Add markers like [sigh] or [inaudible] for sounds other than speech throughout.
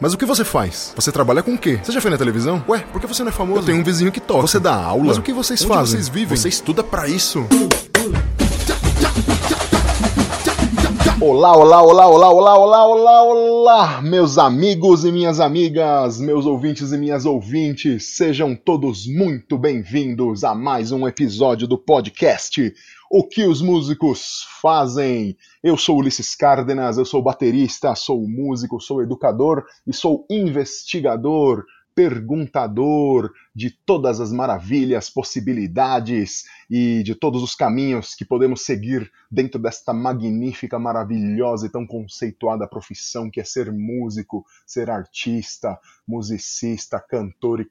Mas o que você faz? Você trabalha com o quê? Você já foi na televisão? Ué, por que você não é famoso? Eu tenho um vizinho que toca. Você dá aula? Mas o que vocês Onde fazem? vocês vivem? Você estuda pra isso? Olá, olá, olá, olá, olá, olá, olá, olá, meus amigos e minhas amigas, meus ouvintes e minhas ouvintes, sejam todos muito bem-vindos a mais um episódio do podcast O que os músicos fazem. Eu sou Ulisses Cárdenas, eu sou baterista, sou músico, sou educador e sou investigador, perguntador de todas as maravilhas, possibilidades e de todos os caminhos que podemos seguir dentro desta magnífica, maravilhosa e tão conceituada profissão que é ser músico, ser artista, musicista, cantor e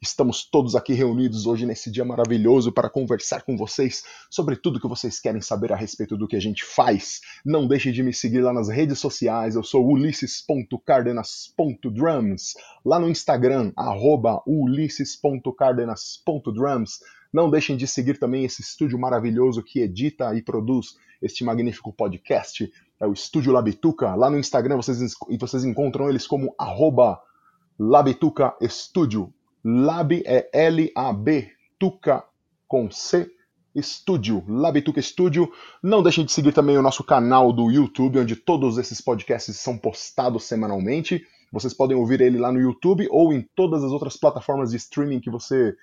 Estamos todos aqui reunidos hoje nesse dia maravilhoso para conversar com vocês sobre tudo que vocês querem saber a respeito do que a gente faz. Não deixe de me seguir lá nas redes sociais. Eu sou ulisses.cardenas.drums. Lá no Instagram, arroba ulisses.cardenas.drums. Não deixem de seguir também esse estúdio maravilhoso que edita e produz este magnífico podcast. É o Estúdio Labituca. Lá no Instagram vocês, vocês encontram eles como arroba Labituca Studio. Lab é L-A-B, Tuca com C, Estúdio, Labituca Studio. Não deixem de seguir também o nosso canal do YouTube, onde todos esses podcasts são postados semanalmente. Vocês podem ouvir ele lá no YouTube ou em todas as outras plataformas de streaming que você,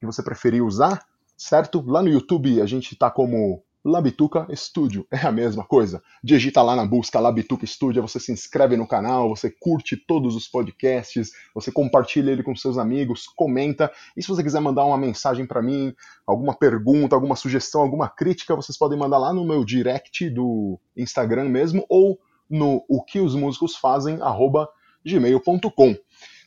que você preferir usar, certo? Lá no YouTube a gente tá como Labituca Studio, é a mesma coisa. Digita lá na busca Labituca Studio, você se inscreve no canal, você curte todos os podcasts, você compartilha ele com seus amigos, comenta. E se você quiser mandar uma mensagem para mim, alguma pergunta, alguma sugestão, alguma crítica, vocês podem mandar lá no meu direct do Instagram mesmo ou no o que os músicos fazem gmail.com.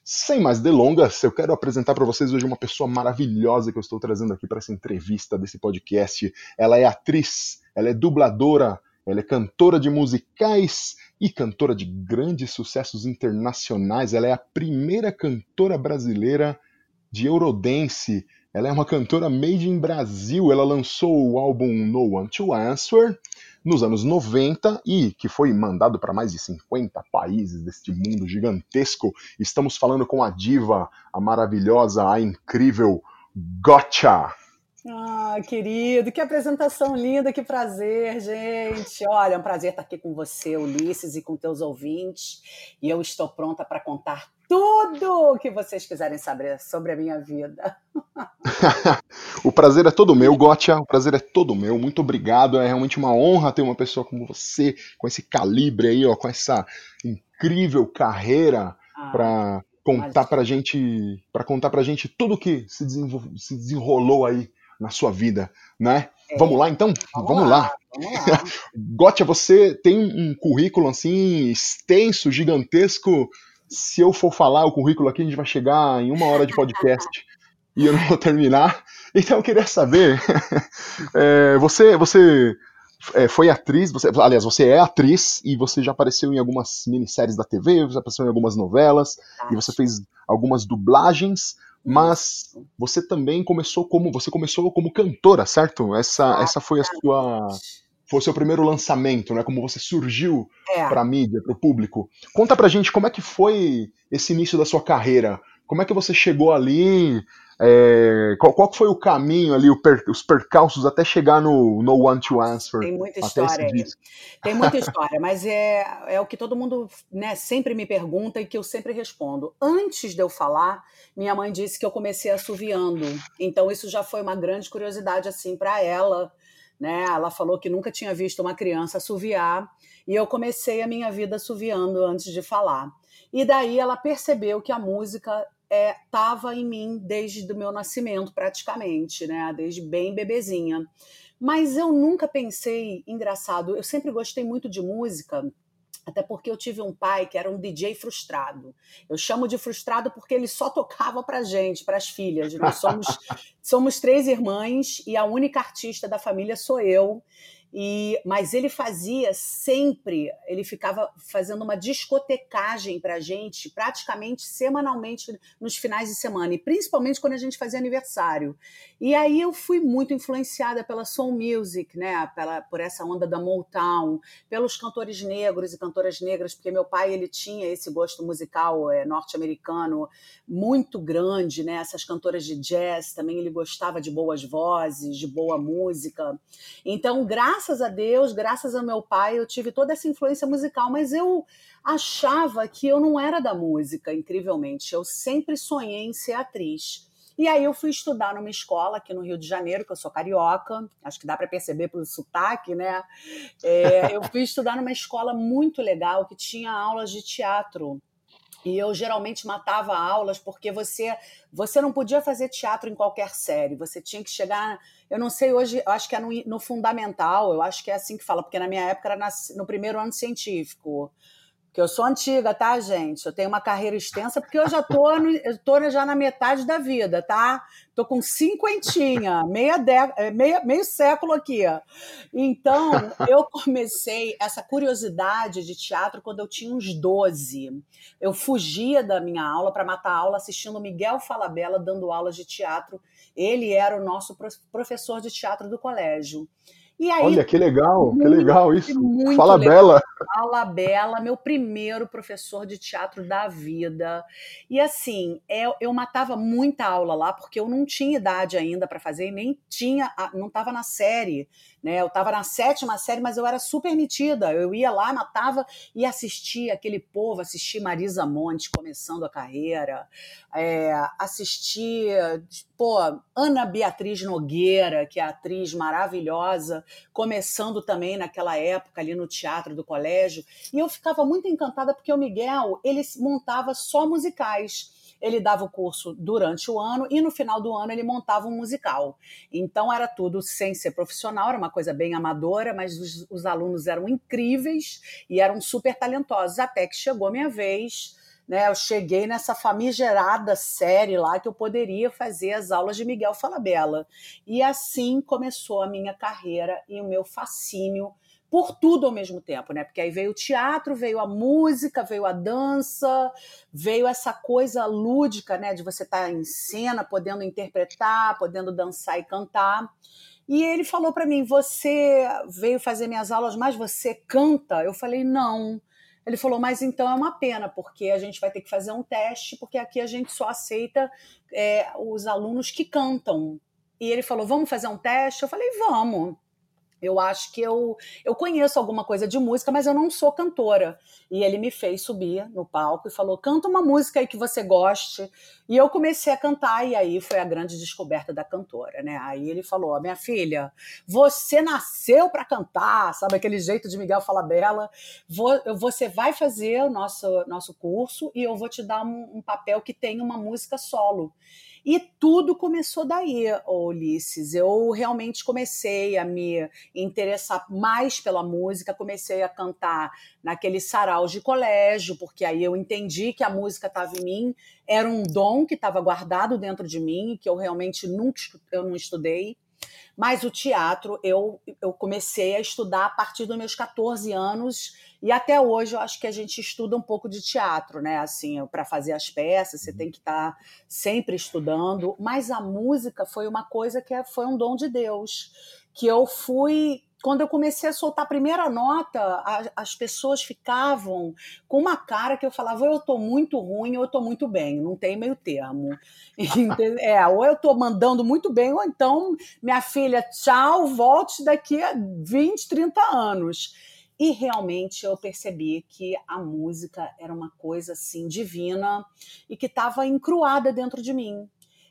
Sem mais delongas, eu quero apresentar para vocês hoje uma pessoa maravilhosa que eu estou trazendo aqui para essa entrevista desse podcast. Ela é atriz, ela é dubladora, ela é cantora de musicais e cantora de grandes sucessos internacionais. Ela é a primeira cantora brasileira de Eurodance. Ela é uma cantora made in Brasil. Ela lançou o álbum No One to Answer nos anos 90 e que foi mandado para mais de 50 países deste mundo gigantesco. Estamos falando com a diva, a maravilhosa, a incrível Gotcha. Ah, querido, que apresentação linda, que prazer, gente. Olha, é um prazer estar aqui com você, Ulisses, e com teus ouvintes. E eu estou pronta para contar tudo o que vocês quiserem saber sobre a minha vida. [laughs] o prazer é todo meu, Gotcha. O prazer é todo meu. Muito obrigado. É realmente uma honra ter uma pessoa como você, com esse calibre aí, ó, com essa incrível carreira ah, para contar para gente, para contar pra gente tudo que se, se desenrolou aí na sua vida, né? É. Vamos lá então? Vamos, vamos lá. lá. Vamos lá. [laughs] Gotcha, você tem um currículo assim extenso, gigantesco. Se eu for falar o currículo aqui, a gente vai chegar em uma hora de podcast e eu não vou terminar. Então eu queria saber, [laughs] é, você, você é, foi atriz, você, aliás, você é atriz e você já apareceu em algumas minisséries da TV, você apareceu em algumas novelas e você fez algumas dublagens mas você também começou como você começou como cantora, certo? Essa, essa foi a sua foi o seu primeiro lançamento, né? Como você surgiu é. para a mídia, para o público. Conta pra gente como é que foi esse início da sua carreira. Como é que você chegou ali? É, qual, qual foi o caminho ali, per, os percalços até chegar no No One to Answer? Tem muita história aí. Tem muita [laughs] história, mas é, é o que todo mundo né, sempre me pergunta e que eu sempre respondo. Antes de eu falar, minha mãe disse que eu comecei assoviando. Então isso já foi uma grande curiosidade assim para ela. Né? Ela falou que nunca tinha visto uma criança assoviar e eu comecei a minha vida assoviando antes de falar. E daí ela percebeu que a música estava é, em mim desde o meu nascimento, praticamente, né? Desde bem bebezinha. Mas eu nunca pensei, engraçado, eu sempre gostei muito de música, até porque eu tive um pai que era um DJ frustrado. Eu chamo de frustrado porque ele só tocava pra gente, para as filhas. Nós somos, [laughs] somos três irmãs e a única artista da família sou eu. E, mas ele fazia sempre, ele ficava fazendo uma discotecagem para a gente, praticamente semanalmente nos finais de semana, e principalmente quando a gente fazia aniversário. E aí eu fui muito influenciada pela soul music, né, pela, por essa onda da Motown, pelos cantores negros e cantoras negras, porque meu pai ele tinha esse gosto musical é, norte-americano muito grande, né, essas cantoras de jazz também ele gostava de boas vozes, de boa música. Então, graças graças a Deus, graças ao meu pai, eu tive toda essa influência musical, mas eu achava que eu não era da música, incrivelmente. Eu sempre sonhei em ser atriz. E aí eu fui estudar numa escola aqui no Rio de Janeiro, que eu sou carioca, acho que dá para perceber pelo sotaque, né? É, eu fui estudar numa escola muito legal que tinha aulas de teatro. E eu geralmente matava aulas porque você você não podia fazer teatro em qualquer série, você tinha que chegar eu não sei hoje, eu acho que é no, no fundamental, eu acho que é assim que fala, porque na minha época era na, no primeiro ano científico. Que eu sou antiga, tá, gente? Eu tenho uma carreira extensa, porque eu já tô, no, eu tô já na metade da vida, tá? Tô com cinquentinha, meia de, é, meia, meio século aqui. Então, eu comecei essa curiosidade de teatro quando eu tinha uns 12. Eu fugia da minha aula para matar a aula assistindo Miguel Falabella dando aulas de teatro ele era o nosso professor de teatro do colégio. E aí, Olha, que legal, muito, que legal isso. Fala legal. Bela. Fala Bela, meu primeiro professor de teatro da vida. E assim, eu, eu matava muita aula lá, porque eu não tinha idade ainda para fazer, nem tinha, não estava na série. Né? Eu estava na sétima série, mas eu era super metida. Eu ia lá, matava e assistia aquele povo, assistia Marisa Monte começando a carreira, é, assistia, pô, Ana Beatriz Nogueira, que é atriz maravilhosa, começando também naquela época ali no teatro do colégio. E eu ficava muito encantada porque o Miguel, ele montava só musicais ele dava o curso durante o ano e no final do ano ele montava um musical. Então era tudo sem ser profissional, era uma coisa bem amadora, mas os, os alunos eram incríveis e eram super talentosos. Até que chegou minha vez. Né, eu cheguei nessa famigerada série lá que eu poderia fazer as aulas de Miguel Falabella. E assim começou a minha carreira e o meu fascínio por tudo ao mesmo tempo, né? Porque aí veio o teatro, veio a música, veio a dança, veio essa coisa lúdica, né? De você estar tá em cena, podendo interpretar, podendo dançar e cantar. E ele falou para mim: Você veio fazer minhas aulas, mas você canta? Eu falei: Não. Ele falou: Mas então é uma pena, porque a gente vai ter que fazer um teste, porque aqui a gente só aceita é, os alunos que cantam. E ele falou: Vamos fazer um teste? Eu falei: Vamos. Eu acho que eu, eu conheço alguma coisa de música, mas eu não sou cantora. E ele me fez subir no palco e falou: canta uma música aí que você goste. E eu comecei a cantar, e aí foi a grande descoberta da cantora, né? Aí ele falou: minha filha, você nasceu para cantar, sabe aquele jeito de Miguel Falabella? Você vai fazer o nosso, nosso curso e eu vou te dar um, um papel que tem uma música solo. E tudo começou daí, Ulisses. Eu realmente comecei a me interessar mais pela música, comecei a cantar naquele sarau de colégio, porque aí eu entendi que a música estava em mim, era um dom que estava guardado dentro de mim, que eu realmente nunca eu não estudei. Mas o teatro eu, eu comecei a estudar a partir dos meus 14 anos e até hoje eu acho que a gente estuda um pouco de teatro, né? Assim, para fazer as peças, você uhum. tem que estar tá sempre estudando. Mas a música foi uma coisa que é, foi um dom de Deus. Que eu fui quando eu comecei a soltar a primeira nota, as pessoas ficavam com uma cara que eu falava, ou eu estou muito ruim ou eu estou muito bem, não tem meio termo. [laughs] é, ou eu estou mandando muito bem, ou então, minha filha, tchau, volte daqui a 20, 30 anos. E realmente eu percebi que a música era uma coisa assim divina e que estava encruada dentro de mim.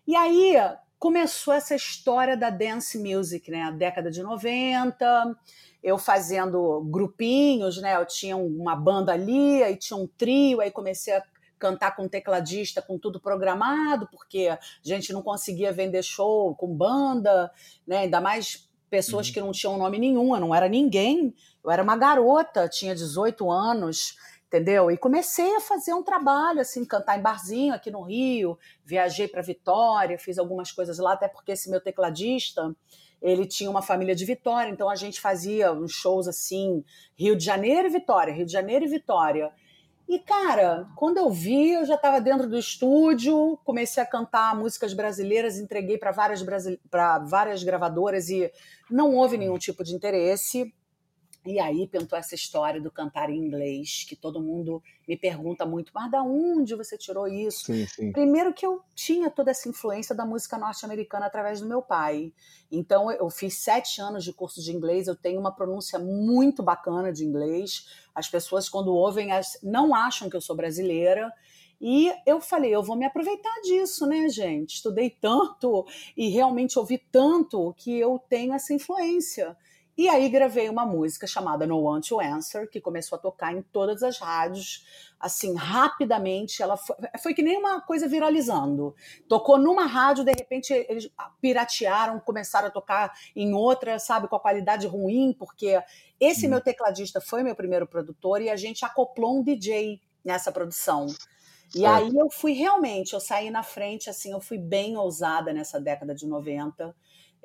E aí começou essa história da dance music, né? A década de 90, eu fazendo grupinhos, né? Eu tinha uma banda ali, aí tinha um trio, aí comecei a cantar com tecladista, com tudo programado, porque a gente não conseguia vender show com banda, né? Ainda mais pessoas uhum. que não tinham nome nenhum, eu não era ninguém, eu era uma garota, tinha 18 anos, entendeu? E comecei a fazer um trabalho, assim, cantar em barzinho aqui no Rio, viajei para Vitória, fiz algumas coisas lá, até porque esse meu tecladista, ele tinha uma família de Vitória, então a gente fazia uns shows assim, Rio de Janeiro e Vitória, Rio de Janeiro e Vitória. E, cara, quando eu vi, eu já estava dentro do estúdio, comecei a cantar músicas brasileiras, entreguei para várias, várias gravadoras e não houve nenhum tipo de interesse. E aí pintou essa história do cantar em inglês, que todo mundo me pergunta muito, mas da onde você tirou isso? Sim, sim. Primeiro que eu tinha toda essa influência da música norte-americana através do meu pai. Então eu fiz sete anos de curso de inglês, eu tenho uma pronúncia muito bacana de inglês. As pessoas, quando ouvem, não acham que eu sou brasileira. E eu falei, eu vou me aproveitar disso, né, gente? Estudei tanto e realmente ouvi tanto que eu tenho essa influência. E aí gravei uma música chamada No One to Answer, que começou a tocar em todas as rádios, assim, rapidamente. Ela foi, foi que nem uma coisa viralizando. Tocou numa rádio, de repente eles piratearam, começaram a tocar em outra, sabe, com a qualidade ruim, porque esse hum. meu tecladista foi meu primeiro produtor e a gente acoplou um DJ nessa produção. E aí eu fui realmente, eu saí na frente, assim, eu fui bem ousada nessa década de 90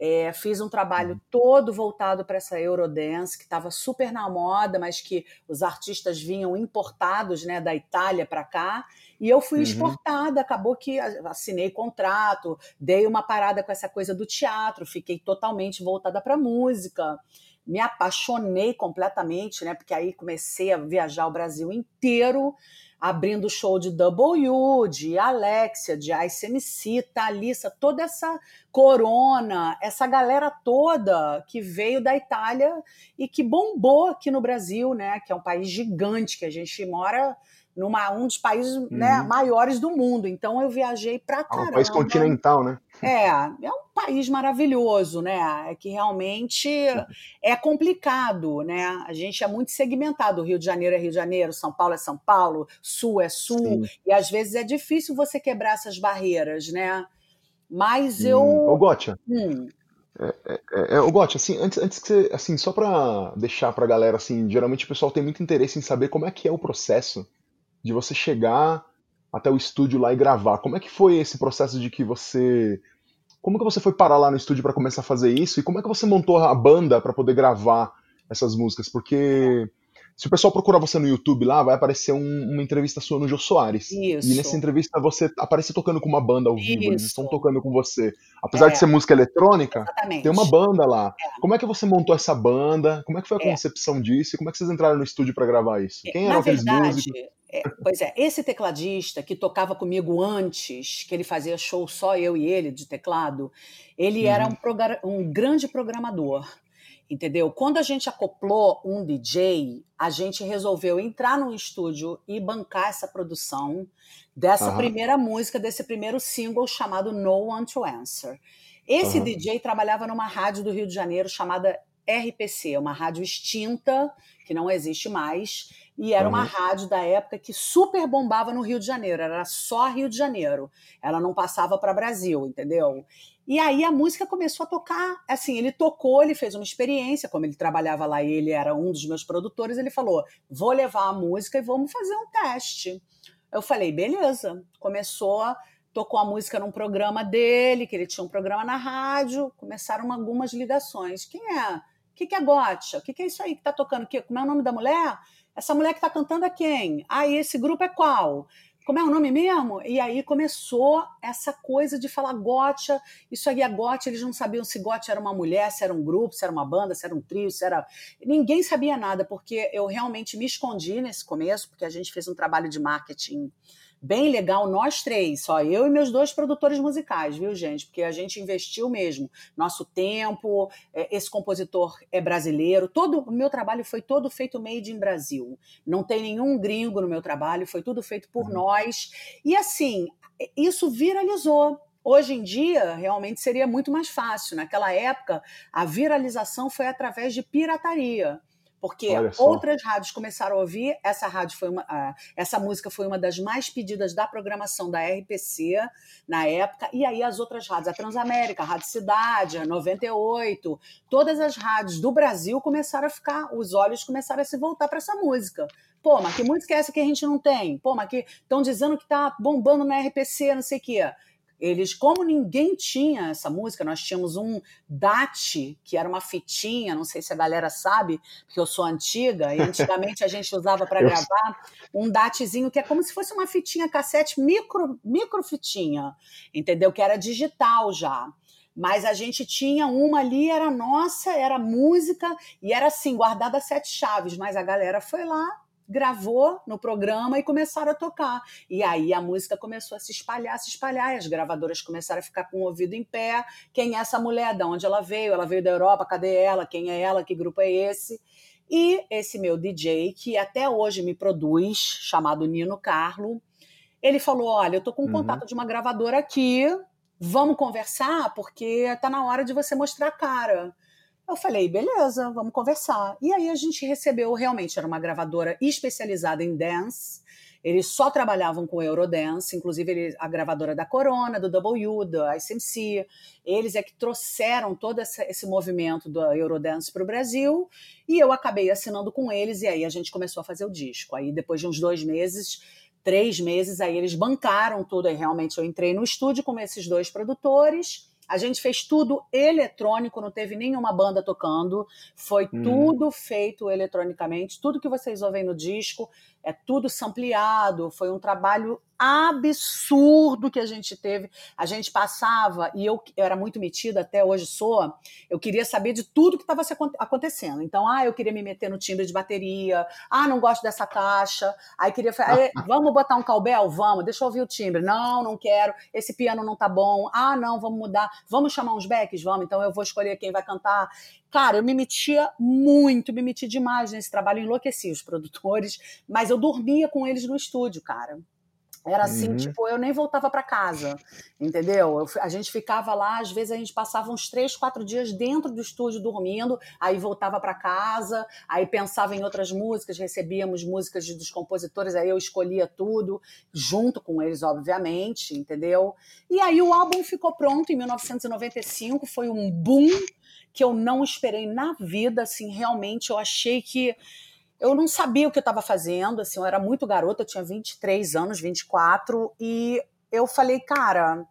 é, fiz um trabalho uhum. todo voltado para essa Eurodance, que estava super na moda, mas que os artistas vinham importados né, da Itália para cá. E eu fui uhum. exportada, acabou que assinei contrato, dei uma parada com essa coisa do teatro, fiquei totalmente voltada para música. Me apaixonei completamente, né? Porque aí comecei a viajar o Brasil inteiro abrindo show de W, de Alexia, de Ice MC, Thalissa, toda essa corona, essa galera toda que veio da Itália e que bombou aqui no Brasil, né? Que é um país gigante, que a gente mora numa um dos países né, uhum. né, maiores do mundo. Então eu viajei para caramba. É um país continental, né? É, é um país maravilhoso, né? É que realmente é complicado, né? A gente é muito segmentado. Rio de Janeiro é Rio de Janeiro, São Paulo é São Paulo, Sul é Sul. Sim. E às vezes é difícil você quebrar essas barreiras, né? Mas eu. Ô, Gotcha. Hum. É, é, é, o Gotti, assim, antes, antes que você, assim, só para deixar pra galera, assim, geralmente o pessoal tem muito interesse em saber como é que é o processo de você chegar até o estúdio lá e gravar. Como é que foi esse processo de que você como que você foi parar lá no estúdio para começar a fazer isso e como é que você montou a banda para poder gravar essas músicas? Porque se o pessoal procurar você no YouTube lá, vai aparecer um, uma entrevista sua no Jô Soares. Isso. E nessa entrevista você aparece tocando com uma banda ao vivo, Isso. eles estão tocando com você. Apesar é. de ser música eletrônica, Exatamente. tem uma banda lá. É. Como é que você montou essa banda? Como é que foi a é. concepção disso? E como é que vocês entraram no estúdio para gravar isso? É, Quem eram Na aqueles verdade, músicos? É, pois é, esse tecladista que tocava comigo antes, que ele fazia show só eu e ele de teclado, ele uhum. era um, um grande programador entendeu? Quando a gente acoplou um DJ, a gente resolveu entrar no estúdio e bancar essa produção dessa uhum. primeira música, desse primeiro single chamado No One to Answer. Esse uhum. DJ trabalhava numa rádio do Rio de Janeiro chamada RPC, uma rádio extinta, que não existe mais, e era uhum. uma rádio da época que super bombava no Rio de Janeiro, era só Rio de Janeiro. Ela não passava para Brasil, entendeu? E aí a música começou a tocar, assim, ele tocou, ele fez uma experiência, como ele trabalhava lá e ele era um dos meus produtores, ele falou: "Vou levar a música e vamos fazer um teste". Eu falei: "Beleza". Começou, tocou a música num programa dele, que ele tinha um programa na rádio, começaram algumas ligações. Quem é? O que, que é Gotcha? O que, que é isso aí que tá tocando? Como é o nome da mulher? Essa mulher que está cantando é quem? Ah, esse grupo é qual? Como é o nome mesmo? E aí começou essa coisa de falar gotcha, isso aí é gotcha, eles não sabiam se gotcha era uma mulher, se era um grupo, se era uma banda, se era um trio, se era... Ninguém sabia nada, porque eu realmente me escondi nesse começo, porque a gente fez um trabalho de marketing bem legal, nós três, só eu e meus dois produtores musicais, viu, gente? Porque a gente investiu mesmo nosso tempo, é, esse compositor é brasileiro, todo o meu trabalho foi todo feito made in Brasil. Não tem nenhum gringo no meu trabalho, foi tudo feito por uhum. nós. E assim, isso viralizou. Hoje em dia, realmente seria muito mais fácil. Naquela época, a viralização foi através de pirataria porque outras rádios começaram a ouvir. Essa rádio foi uma, essa música foi uma das mais pedidas da programação da RPC na época. E aí as outras rádios, a Transamérica, a Rádio Cidade, a 98, todas as rádios do Brasil começaram a ficar, os olhos começaram a se voltar para essa música. Pô, mas que música é essa que a gente não tem? Pô, mas que estão dizendo que tá bombando na RPC, não sei o quê. Eles, como ninguém tinha essa música, nós tínhamos um DAT, que era uma fitinha, não sei se a galera sabe, porque eu sou antiga, e [laughs] antigamente a gente usava para gravar um DATzinho que é como se fosse uma fitinha cassete, micro, micro fitinha, entendeu? Que era digital já mas a gente tinha uma ali, era nossa, era música, e era assim, guardada sete chaves, mas a galera foi lá, gravou no programa e começaram a tocar. E aí a música começou a se espalhar, se espalhar, e as gravadoras começaram a ficar com o ouvido em pé. Quem é essa mulher? De onde ela veio? Ela veio da Europa, cadê ela? Quem é ela? Que grupo é esse? E esse meu DJ, que até hoje me produz, chamado Nino Carlo, ele falou: Olha, eu tô com um uhum. contato de uma gravadora aqui, vamos conversar, porque tá na hora de você mostrar a cara. Eu falei, beleza, vamos conversar. E aí a gente recebeu, realmente, era uma gravadora especializada em dance. Eles só trabalhavam com Eurodance, inclusive ele, a gravadora da Corona, do W, da ICMC. Eles é que trouxeram todo esse, esse movimento do Eurodance para o Brasil. E eu acabei assinando com eles, e aí a gente começou a fazer o disco. Aí, depois de uns dois meses, três meses, aí eles bancaram tudo. Aí realmente eu entrei no estúdio com esses dois produtores a gente fez tudo eletrônico, não teve nenhuma banda tocando, foi hum. tudo feito eletronicamente. Tudo que vocês ouvem no disco é tudo sampleado. Foi um trabalho absurdo que a gente teve. A gente passava, e eu, eu era muito metida, até hoje sou, eu queria saber de tudo que estava acontecendo. Então, ah, eu queria me meter no timbre de bateria, ah, não gosto dessa caixa, aí queria falar, [laughs] vamos botar um calbel? Vamos, deixa eu ouvir o timbre. Não, não quero, esse piano não tá bom, ah, não, vamos mudar, vamos chamar uns backs? Vamos, então eu vou escolher quem vai cantar. Cara, eu me metia muito, me meti demais nesse trabalho, enlouqueci os produtores, mas eu dormia com eles no estúdio, cara. Era assim, uhum. tipo, eu nem voltava para casa, entendeu? Eu, a gente ficava lá, às vezes a gente passava uns três, quatro dias dentro do estúdio dormindo, aí voltava para casa, aí pensava em outras músicas, recebíamos músicas dos compositores, aí eu escolhia tudo, junto com eles, obviamente, entendeu? E aí o álbum ficou pronto em 1995, foi um boom que eu não esperei na vida, assim, realmente eu achei que eu não sabia o que eu estava fazendo, assim, eu era muito garota, eu tinha 23 anos, 24, e eu falei, cara,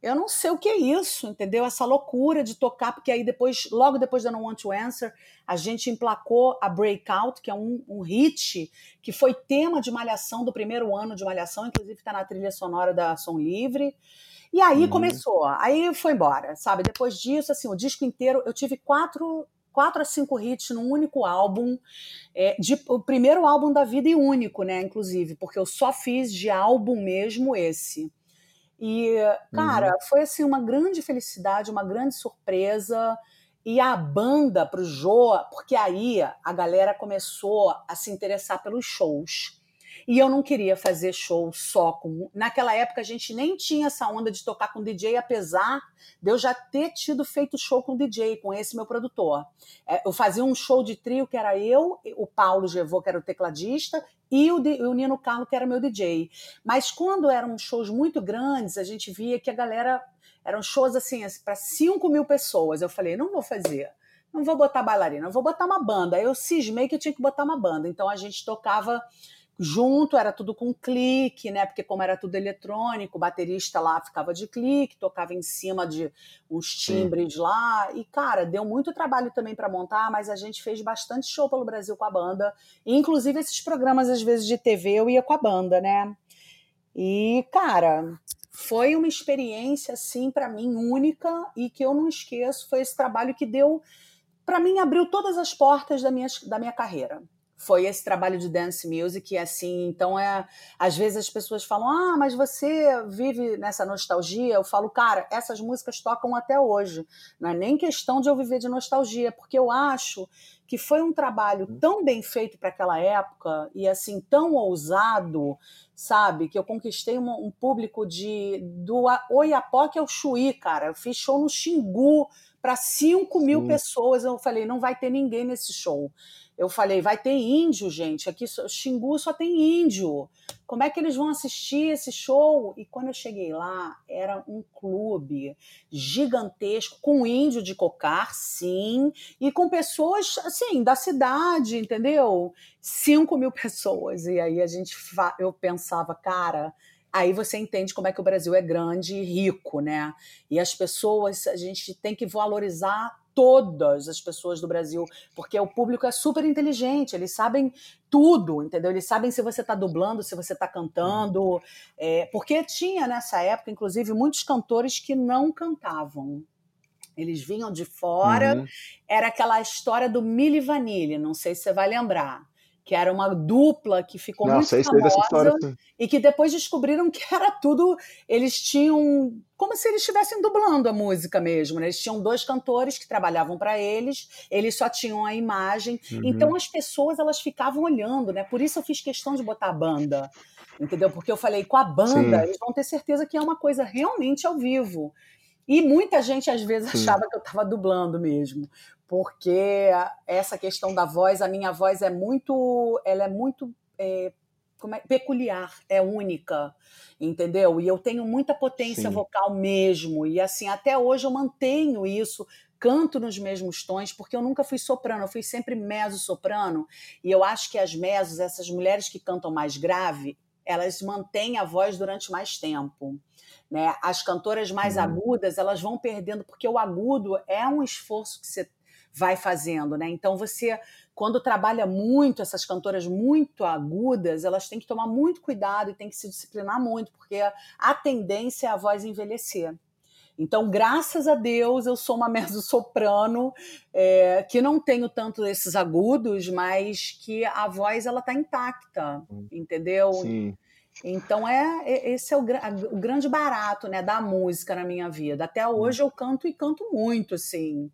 eu não sei o que é isso, entendeu? Essa loucura de tocar, porque aí depois, logo depois da No Want to Answer, a gente emplacou a Breakout, que é um, um hit que foi tema de Malhação do primeiro ano de Malhação, inclusive está na trilha sonora da Som Livre. E aí uhum. começou, aí foi embora, sabe? Depois disso, assim, o disco inteiro, eu tive quatro quatro a cinco hits num único álbum, é, de, o primeiro álbum da vida e único, né? Inclusive, porque eu só fiz de álbum mesmo esse. E, cara, uhum. foi assim uma grande felicidade, uma grande surpresa. E a banda pro Jô, porque aí a galera começou a se interessar pelos shows. E eu não queria fazer show só com. Naquela época a gente nem tinha essa onda de tocar com DJ, apesar de eu já ter tido feito show com DJ, com esse meu produtor. É, eu fazia um show de trio que era eu, o Paulo Gevô, que era o tecladista, e o, o Nino Carlo, que era meu DJ. Mas quando eram shows muito grandes, a gente via que a galera. Eram shows assim, para 5 mil pessoas. Eu falei, não vou fazer não vou botar bailarina, vou botar uma banda. Eu cismei que eu tinha que botar uma banda. Então a gente tocava junto, era tudo com clique, né? Porque como era tudo eletrônico, o baterista lá ficava de clique, tocava em cima de uns timbres Sim. lá. E cara, deu muito trabalho também para montar, mas a gente fez bastante show pelo Brasil com a banda. E, inclusive esses programas às vezes de TV eu ia com a banda, né? E cara, foi uma experiência assim para mim única e que eu não esqueço, foi esse trabalho que deu para mim abriu todas as portas da minha, da minha carreira foi esse trabalho de dance music e assim, então é, às vezes as pessoas falam: "Ah, mas você vive nessa nostalgia?". Eu falo: "Cara, essas músicas tocam até hoje. Não é nem questão de eu viver de nostalgia, porque eu acho que foi um trabalho uhum. tão bem feito para aquela época e assim tão ousado, sabe, que eu conquistei um, um público de do Oiapoque ao Chuí, cara. Eu fiz show no Xingu para 5 mil pessoas. Eu falei, não vai ter ninguém nesse show. Eu falei, vai ter índio, gente. Aqui Xingu só tem índio. Como é que eles vão assistir esse show? E quando eu cheguei lá, era um clube gigantesco, com índio de cocar, sim, e com pessoas, assim, da cidade, entendeu? 5 mil [laughs] pessoas. E aí a gente, eu pensava, cara, aí você entende como é que o Brasil é grande e rico, né? E as pessoas, a gente tem que valorizar todas as pessoas do Brasil, porque o público é super inteligente, eles sabem tudo, entendeu? Eles sabem se você está dublando, se você está cantando, é, porque tinha nessa época, inclusive, muitos cantores que não cantavam. Eles vinham de fora, uhum. era aquela história do Milli Vanilli, não sei se você vai lembrar que era uma dupla que ficou Nossa, muito famosa história, e que depois descobriram que [laughs] era tudo. Eles tinham como se eles estivessem dublando a música mesmo. Né? Eles tinham dois cantores que trabalhavam para eles, eles só tinham a imagem. Uhum. Então as pessoas elas ficavam olhando, né? Por isso eu fiz questão de botar a banda, entendeu? Porque eu falei com a banda Sim. eles vão ter certeza que é uma coisa realmente ao vivo. E muita gente às vezes Sim. achava que eu estava dublando mesmo, porque essa questão da voz, a minha voz é muito, ela é muito é, é, peculiar, é única, entendeu? E eu tenho muita potência Sim. vocal mesmo, e assim, até hoje eu mantenho isso, canto nos mesmos tons, porque eu nunca fui soprano, eu fui sempre mezzo-soprano, e eu acho que as mesos, essas mulheres que cantam mais grave, elas mantêm a voz durante mais tempo. Né? As cantoras mais agudas, elas vão perdendo, porque o agudo é um esforço que você vai fazendo, né? Então você, quando trabalha muito essas cantoras muito agudas, elas têm que tomar muito cuidado e têm que se disciplinar muito, porque a tendência é a voz envelhecer. Então, graças a Deus, eu sou uma [laughs] mezzo-soprano é, que não tenho tanto esses agudos, mas que a voz ela está intacta, entendeu? Sim. Então é esse é o, o, grande barato, né, da música na minha vida. Até hoje eu canto e canto muito, assim.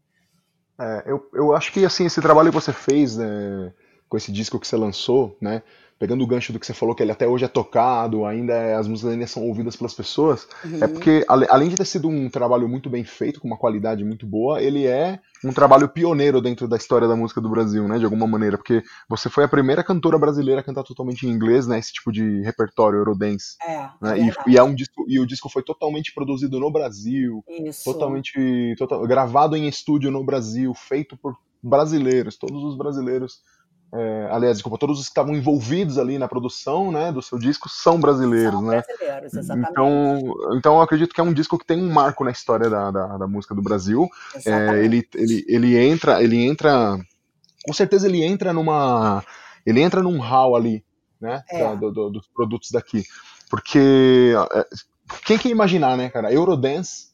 É, eu, eu acho que assim esse trabalho que você fez né, com esse disco que você lançou, né, pegando o gancho do que você falou, que ele até hoje é tocado, ainda é, as músicas ainda são ouvidas pelas pessoas, uhum. é porque, além de ter sido um trabalho muito bem feito, com uma qualidade muito boa, ele é um trabalho pioneiro dentro da história da música do Brasil, né, de alguma maneira, porque você foi a primeira cantora brasileira a cantar totalmente em inglês, né, esse tipo de repertório Eurodance. É, né, é e, e, é um disco, e o disco foi totalmente produzido no Brasil, Isso. totalmente total, gravado em estúdio no Brasil, feito por brasileiros, todos os brasileiros é, aliás, desculpa, todos os que estavam envolvidos ali na produção né, do seu disco são brasileiros, são né? brasileiros, exatamente. Então, então eu acredito que é um disco que tem um marco na história da, da, da música do Brasil. É, ele, ele, ele entra, ele entra, com certeza ele entra numa, ele entra num hall ali, né, é. da, do, do, dos produtos daqui, porque é, quem que ia imaginar, né, cara? Eurodance,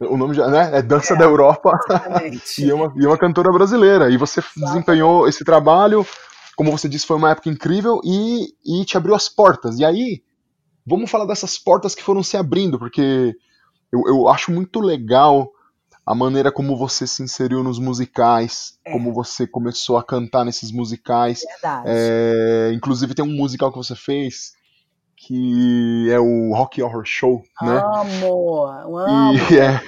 o nome já, né? É dança é, da Europa [laughs] e, é uma, e é uma cantora brasileira. E você Exatamente. desempenhou esse trabalho, como você disse, foi uma época incrível e, e te abriu as portas. E aí, vamos falar dessas portas que foram se abrindo, porque eu, eu acho muito legal a maneira como você se inseriu nos musicais, é. como você começou a cantar nesses musicais. Verdade. É, inclusive tem um musical que você fez que é o Rock Horror Show, né? Amo, amo. [laughs] E, é,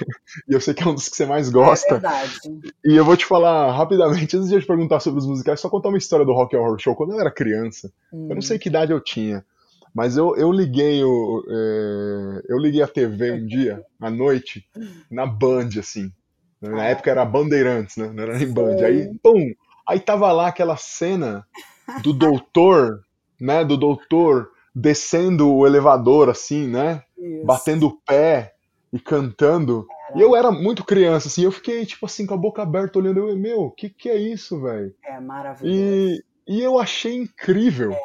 e eu sei que é um dos que você mais gosta. É verdade. E eu vou te falar rapidamente, antes de eu te perguntar sobre os musicais, só contar uma história do Rock Horror Show. Quando eu era criança, hum. eu não sei que idade eu tinha, mas eu, eu liguei o, é, eu liguei a TV um [laughs] dia, à noite, na Band, assim. Na época era Bandeirantes, né? Não era nem Band. Aí, pum! Aí tava lá aquela cena do doutor, né? Do doutor descendo o elevador, assim, né? Isso. Batendo o pé e cantando. E eu era muito criança, assim, eu fiquei, tipo assim, com a boca aberta, olhando, eu, meu, o que, que é isso, velho? É maravilhoso. E, e eu achei incrível. É,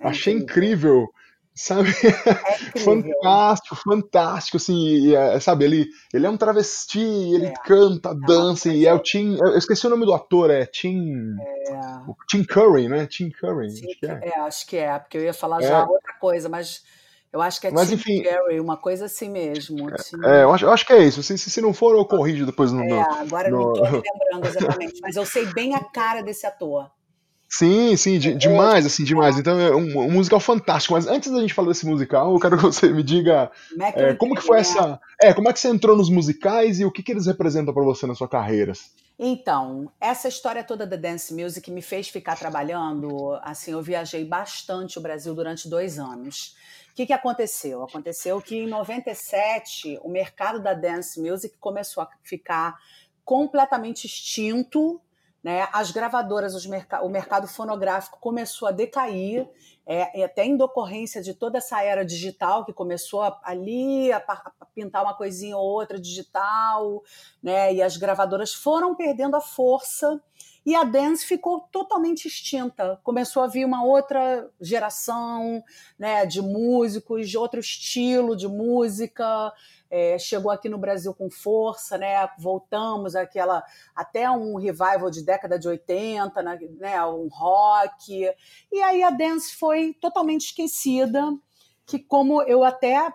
é achei incrível. incrível sabe? É [laughs] fantástico, fantástico, assim, é, sabe, ele, ele é um travesti, ele é, canta, é dança, e é o Tim, eu esqueci o nome do ator, é Tim, é... Tim Curry, né, Tim Curry, Tim, acho que é. é. acho que é, porque eu ia falar já outra coisa, mas eu acho que é mas, Tim enfim, Curry, uma coisa assim mesmo. Tim... É, eu acho, eu acho que é isso, se, se não for eu corrijo depois no... É, agora no... não estou [laughs] lembrando exatamente, mas eu sei bem a cara desse ator. Sim, sim, de, demais, assim, demais. Então é um, um, musical fantástico. Mas antes da gente falar desse musical, eu quero que você me diga é, como que foi essa. É, como é que você entrou nos musicais e o que, que eles representam para você na sua carreira? Então, essa história toda da dance music me fez ficar trabalhando. Assim, eu viajei bastante o Brasil durante dois anos. O que, que aconteceu? Aconteceu que em 97 o mercado da dance music começou a ficar completamente extinto né, as gravadoras, o mercado fonográfico começou a decair, é, até em decorrência de toda essa era digital que começou a, ali a, a, pintar uma coisinha ou outra digital, né, e as gravadoras foram perdendo a força e a dance ficou totalmente extinta. Começou a vir uma outra geração né, de músicos, de outro estilo de música. É, chegou aqui no Brasil com força, né? Voltamos àquela até um revival de década de 80, né? Um rock. E aí a dance foi totalmente esquecida, que como eu até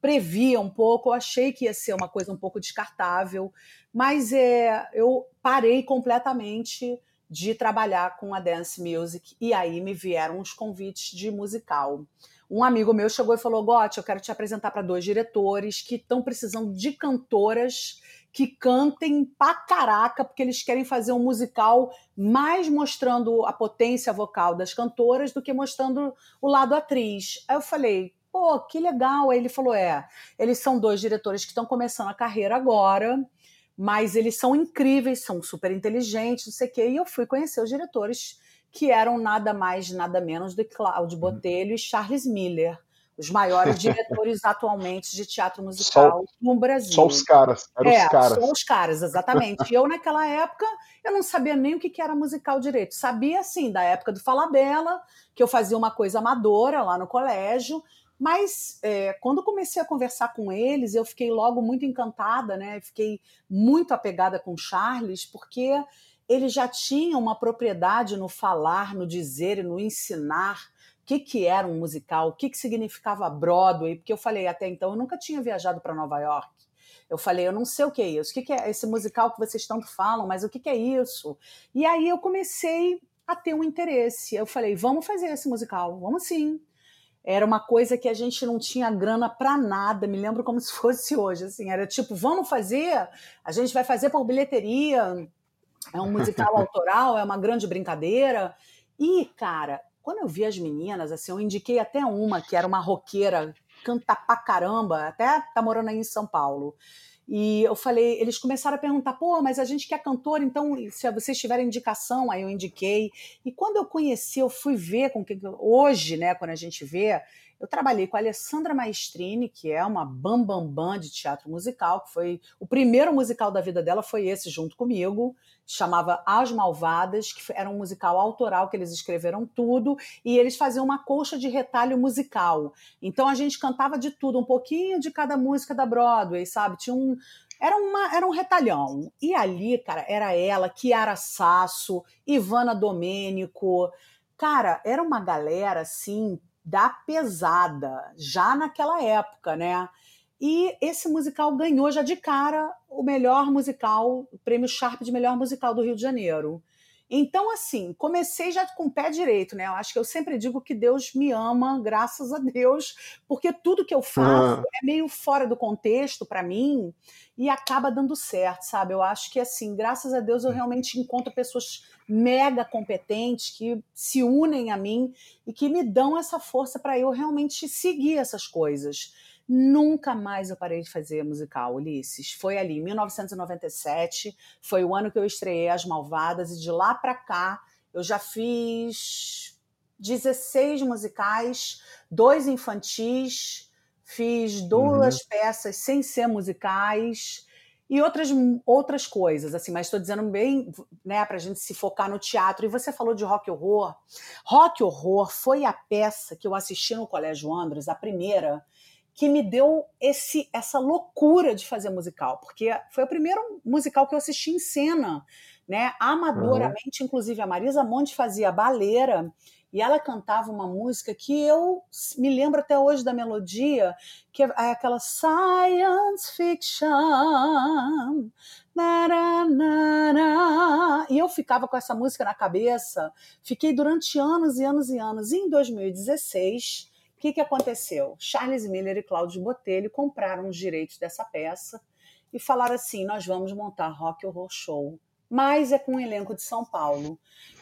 previa um pouco, eu achei que ia ser uma coisa um pouco descartável, mas é, eu parei completamente de trabalhar com a dance music e aí me vieram os convites de musical. Um amigo meu chegou e falou: Gotti, eu quero te apresentar para dois diretores que estão precisando de cantoras que cantem pra caraca, porque eles querem fazer um musical mais mostrando a potência vocal das cantoras do que mostrando o lado atriz. Aí eu falei: pô, que legal. Aí ele falou: é, eles são dois diretores que estão começando a carreira agora mas eles são incríveis, são super inteligentes, não sei o quê. E eu fui conhecer os diretores, que eram nada mais, nada menos do que Cláudio uhum. Botelho e Charles Miller, os maiores [laughs] diretores atualmente de teatro musical só, no Brasil. Só os caras, eram é, os caras. Só os caras, exatamente. E eu, naquela época, eu não sabia nem o que era musical direito. Sabia, assim, da época do Fala Bela, que eu fazia uma coisa amadora lá no colégio, mas é, quando comecei a conversar com eles, eu fiquei logo muito encantada, né? Fiquei muito apegada com Charles, porque ele já tinha uma propriedade no falar, no dizer e no ensinar o que, que era um musical, o que, que significava Broadway, porque eu falei até então, eu nunca tinha viajado para Nova York. Eu falei, eu não sei o que é isso, o que, que é esse musical que vocês tanto falam, mas o que, que é isso? E aí eu comecei a ter um interesse. Eu falei, vamos fazer esse musical, vamos sim era uma coisa que a gente não tinha grana para nada, me lembro como se [laughs] fosse hoje, assim, era tipo, vamos fazer, a gente vai fazer por bilheteria, é um musical [laughs] autoral, é uma grande brincadeira. E, cara, quando eu vi as meninas, assim, eu indiquei até uma que era uma roqueira, canta pra caramba, até tá morando aí em São Paulo. E eu falei, eles começaram a perguntar, pô, mas a gente quer cantor, então se vocês tiverem indicação, aí eu indiquei. E quando eu conheci, eu fui ver com que hoje, né, quando a gente vê, eu trabalhei com a Alessandra Maestrini, que é uma bambambam bam, bam de teatro musical, que foi o primeiro musical da vida dela foi esse junto comigo chamava As Malvadas, que era um musical autoral que eles escreveram tudo e eles faziam uma colcha de retalho musical. Então a gente cantava de tudo, um pouquinho de cada música da Broadway, sabe? Tinha um era, uma, era um retalhão. E ali, cara, era ela, Kiara Sasso, Ivana Domênico. Cara, era uma galera, assim, da pesada, já naquela época, né? E esse musical ganhou já de cara o melhor musical, o prêmio Sharp de melhor musical do Rio de Janeiro. Então, assim, comecei já com o pé direito, né? Eu acho que eu sempre digo que Deus me ama, graças a Deus, porque tudo que eu faço é meio fora do contexto para mim e acaba dando certo, sabe? Eu acho que, assim, graças a Deus eu realmente encontro pessoas mega competentes que se unem a mim e que me dão essa força para eu realmente seguir essas coisas. Nunca mais eu parei de fazer musical, Ulisses. Foi ali, em 1997, foi o ano que eu estreiei As Malvadas, e de lá para cá eu já fiz 16 musicais, dois infantis, fiz duas uhum. peças sem ser musicais e outras, outras coisas, assim, mas estou dizendo bem, né, para a gente se focar no teatro. E você falou de rock horror. Rock horror foi a peça que eu assisti no Colégio Andros, a primeira, que me deu esse essa loucura de fazer musical, porque foi o primeiro musical que eu assisti em cena, né? Amadoramente, uhum. inclusive a Marisa Monte fazia baleira e ela cantava uma música que eu me lembro até hoje da melodia, que é aquela science fiction. E eu ficava com essa música na cabeça, fiquei durante anos e anos e anos. E em 2016, o que, que aconteceu? Charles Miller e Cláudio Botelho compraram os direitos dessa peça e falaram assim: nós vamos montar Rock Horror Show, mas é com um elenco de São Paulo.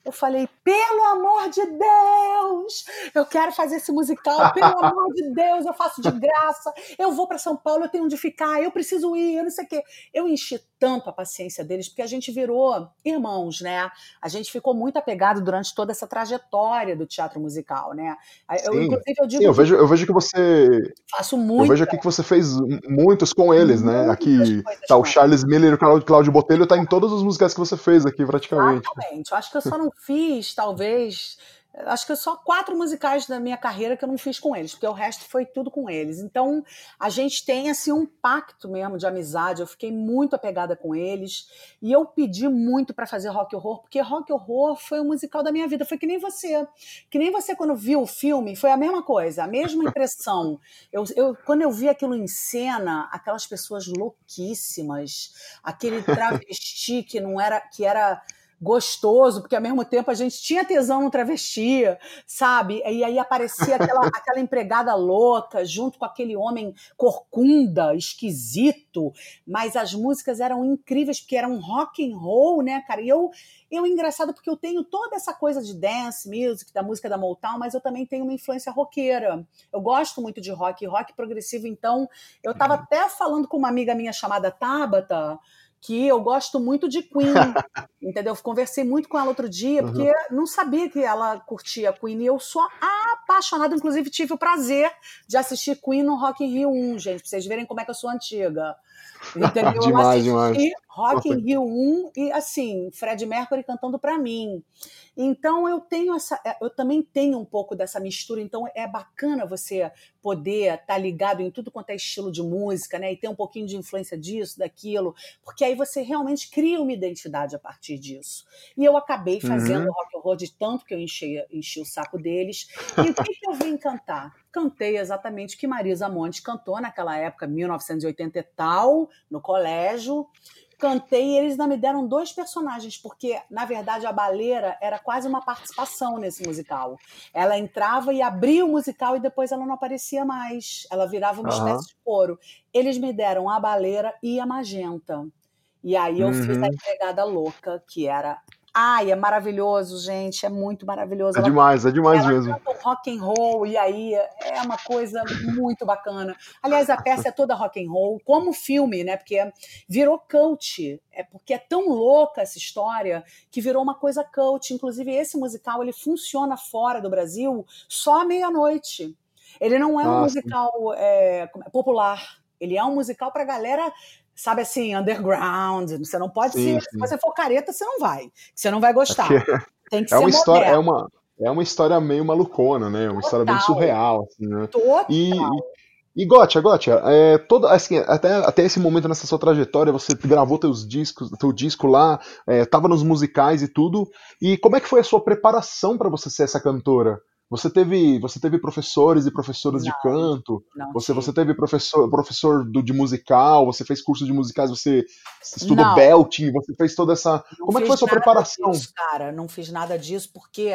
Eu falei, pelo amor de Deus, eu quero fazer esse musical, pelo [laughs] amor de Deus, eu faço de graça, eu vou para São Paulo, eu tenho onde ficar, eu preciso ir, eu não sei o quê. Eu enchi tanto a paciência deles, porque a gente virou irmãos, né? A gente ficou muito apegado durante toda essa trajetória do teatro musical, né? Eu, Sim. inclusive, eu digo. Sim, eu, vejo, eu vejo que você. Faço muito. Eu vejo aqui que você fez muitos com eles, né? Aqui tá o Charles Miller e o Cláudio Botelho, tá em todas as músicas que você fez aqui, praticamente. Exatamente. Eu acho que eu só não fiz, talvez acho que só quatro musicais da minha carreira que eu não fiz com eles, porque o resto foi tudo com eles. Então, a gente tem assim um pacto mesmo de amizade. Eu fiquei muito apegada com eles e eu pedi muito para fazer rock horror, porque rock horror foi o musical da minha vida. Foi que nem você, que nem você quando viu o filme, foi a mesma coisa, a mesma [laughs] impressão. Eu, eu quando eu vi aquilo em cena, aquelas pessoas louquíssimas, aquele [laughs] travesti que não era que era gostoso, porque ao mesmo tempo a gente tinha tesão no travesti, sabe? E aí aparecia aquela, [laughs] aquela empregada louca junto com aquele homem corcunda, esquisito, mas as músicas eram incríveis porque eram rock and roll, né, cara? E eu eu engraçado porque eu tenho toda essa coisa de dance music, da música da Motown, mas eu também tenho uma influência roqueira. Eu gosto muito de rock, rock progressivo, então eu estava uhum. até falando com uma amiga minha chamada Tabata, que eu gosto muito de Queen, [laughs] entendeu? Eu conversei muito com ela outro dia, porque uhum. não sabia que ela curtia Queen, e eu sou apaixonada, inclusive tive o prazer de assistir Queen no Rock in Rio 1, gente, pra vocês verem como é que eu sou antiga. [laughs] Entendeu? demais, demais. Rock in Rio 1 e assim, Fred Mercury cantando para mim. Então eu tenho essa, é, eu também tenho um pouco dessa mistura, então é bacana você poder estar tá ligado em tudo quanto é estilo de música, né? E ter um pouquinho de influência disso, daquilo, porque aí você realmente cria uma identidade a partir disso. E eu acabei fazendo uhum. rock and roll de tanto que eu enchi, enchi o saco deles. E o que, que eu vim cantar? Cantei exatamente o que Marisa Monte cantou naquela época, 1980 e tal, no colégio cantei e eles ainda me deram dois personagens, porque, na verdade, a baleira era quase uma participação nesse musical. Ela entrava e abria o musical e depois ela não aparecia mais. Ela virava uma uhum. espécie de coro. Eles me deram a baleira e a magenta. E aí eu uhum. fiz a uhum. empregada louca, que era Ai, é maravilhoso, gente, é muito maravilhoso. É ela, demais, é demais mesmo. rock and roll e aí é uma coisa muito bacana. Aliás, a peça é toda rock and roll, como filme, né? Porque virou cult. É porque é tão louca essa história que virou uma coisa cult. Inclusive esse musical ele funciona fora do Brasil só à meia-noite. Ele não é um musical é, popular. Ele é um musical para galera sabe assim, underground. Você não pode sim, ser. Sim. Se você for careta, você não vai. Você não vai gostar. [laughs] Tem que é ser uma história, é uma é uma história meio malucona, né? Uma Total. história bem surreal, assim, né? Total. E, e Gotia, Gotia, é, todo, assim, até, até esse momento nessa sua trajetória, você gravou teus discos, teu disco lá, é, tava nos musicais e tudo. E como é que foi a sua preparação para você ser essa cantora? Você teve, você teve professores e professoras não, de canto, você, você teve professor, professor do, de musical, você fez curso de musicais, você estudou não. belting, você fez toda essa. Não Como é que foi a sua preparação? Disso, cara, não fiz nada disso porque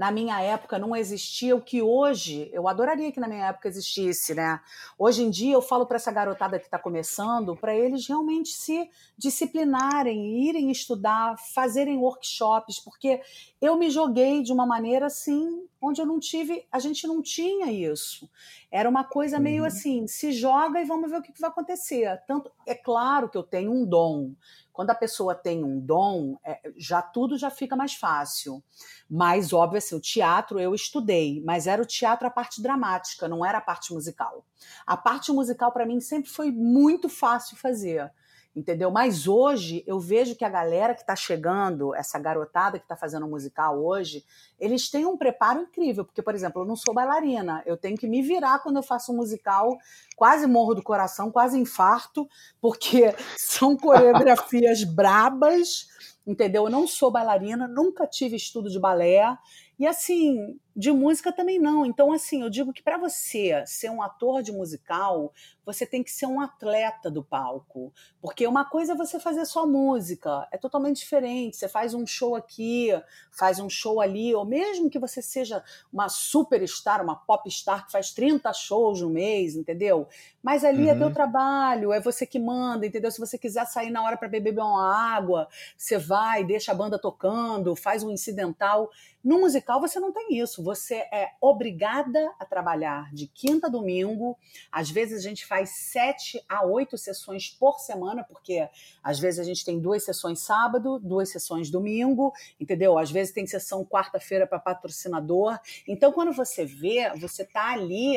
na minha época não existia o que hoje, eu adoraria que na minha época existisse, né? Hoje em dia eu falo para essa garotada que está começando, para eles realmente se disciplinarem, irem estudar, fazerem workshops, porque eu me joguei de uma maneira assim, onde eu não tive, a gente não tinha isso. Era uma coisa meio uhum. assim, se joga e vamos ver o que, que vai acontecer. Tanto é claro que eu tenho um dom. Quando a pessoa tem um dom, é, já tudo já fica mais fácil. Mas, óbvio, assim, o teatro eu estudei, mas era o teatro a parte dramática, não era a parte musical. A parte musical, para mim, sempre foi muito fácil fazer entendeu? Mas hoje eu vejo que a galera que está chegando, essa garotada que está fazendo musical hoje, eles têm um preparo incrível, porque, por exemplo, eu não sou bailarina, eu tenho que me virar quando eu faço um musical, quase morro do coração, quase infarto, porque [laughs] são coreografias brabas, entendeu? Eu não sou bailarina, nunca tive estudo de balé, e assim, de música também não. Então, assim, eu digo que para você ser um ator de musical, você tem que ser um atleta do palco. Porque uma coisa é você fazer só música, é totalmente diferente. Você faz um show aqui, faz um show ali, ou mesmo que você seja uma superstar, uma popstar que faz 30 shows no mês, entendeu? Mas ali uhum. é teu uhum. trabalho, é você que manda, entendeu? Se você quiser sair na hora para beber uma água, você vai, deixa a banda tocando, faz um incidental. No musical você não tem isso isso, você é obrigada a trabalhar de quinta a domingo. Às vezes a gente faz sete a oito sessões por semana, porque às vezes a gente tem duas sessões sábado, duas sessões domingo, entendeu? Às vezes tem sessão quarta-feira para patrocinador. Então, quando você vê, você tá ali,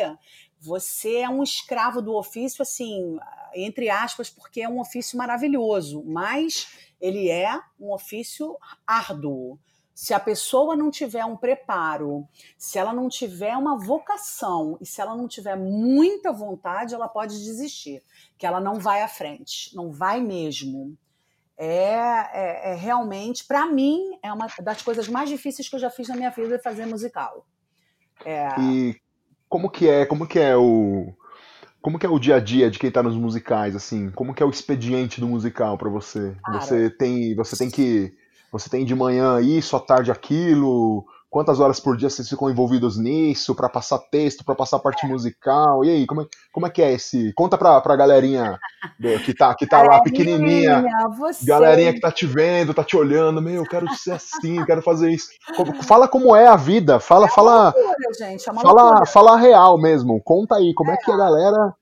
você é um escravo do ofício, assim, entre aspas, porque é um ofício maravilhoso, mas ele é um ofício árduo. Se a pessoa não tiver um preparo, se ela não tiver uma vocação e se ela não tiver muita vontade, ela pode desistir, que ela não vai à frente, não vai mesmo. É, é, é realmente, para mim, é uma das coisas mais difíceis que eu já fiz na minha vida fazer musical. É... E como que é, como que é o como que é o dia a dia de quem está nos musicais assim? Como que é o expediente do musical para você? Cara, você tem, você tem que você tem de manhã isso, à tarde aquilo? Quantas horas por dia vocês ficam envolvidos nisso para passar texto, para passar parte musical? E aí, como é, como é que é esse? Conta pra, pra galerinha que tá, que tá lá pequenininha, você... galerinha que tá te vendo, tá te olhando, meu, eu quero ser assim, quero fazer isso. Fala como é a vida, fala, é fala, loucura, gente, é fala, fala real mesmo. Conta aí, como é, é que a galera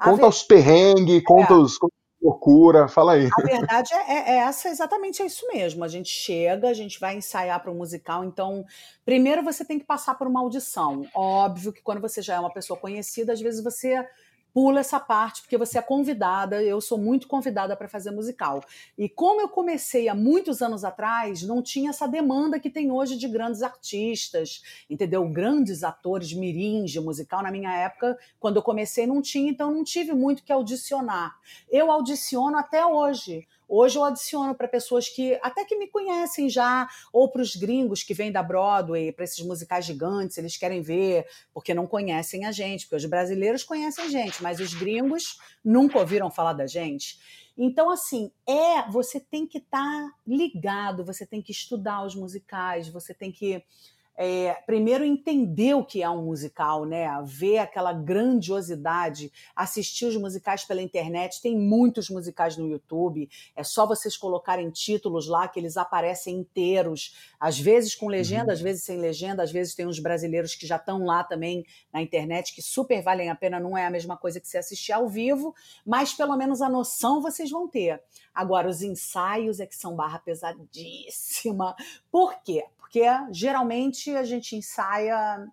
conta os perrengues, conta é. os loucura, fala aí. A verdade é, é, é, essa, exatamente é isso mesmo. A gente chega, a gente vai ensaiar para um musical, então, primeiro você tem que passar por uma audição. Óbvio que quando você já é uma pessoa conhecida, às vezes você pula essa parte, porque você é convidada, eu sou muito convidada para fazer musical. E como eu comecei há muitos anos atrás, não tinha essa demanda que tem hoje de grandes artistas, entendeu? Grandes atores mirins de musical. Na minha época, quando eu comecei, não tinha, então não tive muito que audicionar. Eu audiciono até hoje. Hoje eu adiciono para pessoas que até que me conhecem já, ou para os gringos que vêm da Broadway, para esses musicais gigantes, eles querem ver, porque não conhecem a gente, porque os brasileiros conhecem a gente, mas os gringos nunca ouviram falar da gente. Então, assim, é, você tem que estar tá ligado, você tem que estudar os musicais, você tem que é, primeiro entender o que é um musical, né? Ver aquela grandiosidade, assistir os musicais pela internet. Tem muitos musicais no YouTube. É só vocês colocarem títulos lá que eles aparecem inteiros, às vezes com legenda, uhum. às vezes sem legenda, às vezes tem uns brasileiros que já estão lá também na internet que super valem a pena. Não é a mesma coisa que se assistir ao vivo, mas pelo menos a noção vocês vão ter. Agora, os ensaios é que são barra pesadíssima. Por quê? Porque geralmente a gente ensaia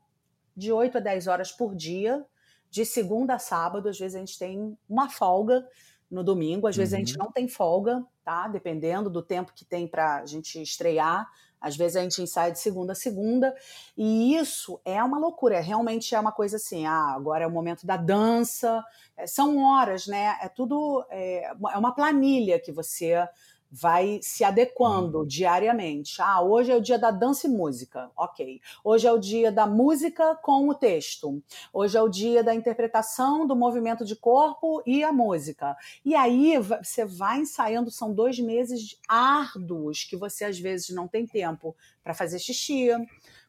de 8 a 10 horas por dia, de segunda a sábado, às vezes a gente tem uma folga no domingo, às vezes a gente uhum. não tem folga, tá? Dependendo do tempo que tem para a gente estrear. Às vezes a gente ensaia de segunda a segunda, e isso é uma loucura, é, realmente é uma coisa assim, ah, agora é o momento da dança, é, são horas, né? É tudo, é, é uma planilha que você vai se adequando uhum. diariamente. Ah, hoje é o dia da dança e música, ok. Hoje é o dia da música com o texto. Hoje é o dia da interpretação do movimento de corpo e a música. E aí você vai ensaiando, são dois meses árduos que você às vezes não tem tempo para fazer xixi,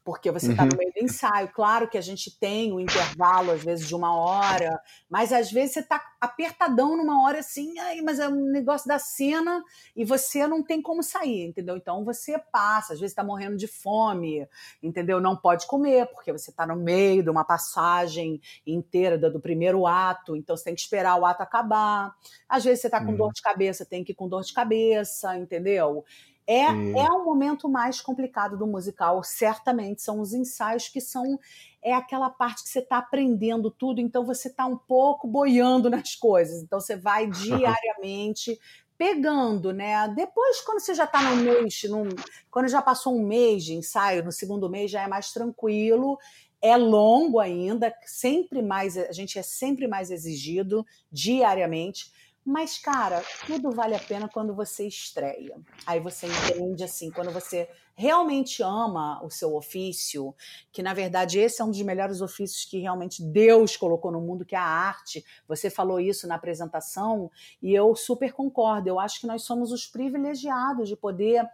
porque você está uhum. no meio do ensaio. Claro que a gente tem um intervalo, às vezes, de uma hora, mas às vezes você está apertadão numa hora assim, aí, mas é um negócio da cena e você não tem como sair, entendeu? Então você passa, às vezes está morrendo de fome, entendeu? Não pode comer, porque você está no meio de uma passagem inteira do primeiro ato, então você tem que esperar o ato acabar. Às vezes você está com uhum. dor de cabeça, tem que ir com dor de cabeça, entendeu? É, é o momento mais complicado do musical, certamente. São os ensaios que são. É aquela parte que você está aprendendo tudo, então você está um pouco boiando nas coisas. Então você vai [laughs] diariamente pegando, né? Depois, quando você já está no mês, num, quando já passou um mês de ensaio, no segundo mês já é mais tranquilo. É longo ainda, sempre mais, a gente é sempre mais exigido diariamente mas, cara, tudo vale a pena quando você estreia. Aí você entende, assim, quando você realmente ama o seu ofício, que na verdade esse é um dos melhores ofícios que realmente Deus colocou no mundo, que é a arte. Você falou isso na apresentação e eu super concordo. Eu acho que nós somos os privilegiados de poder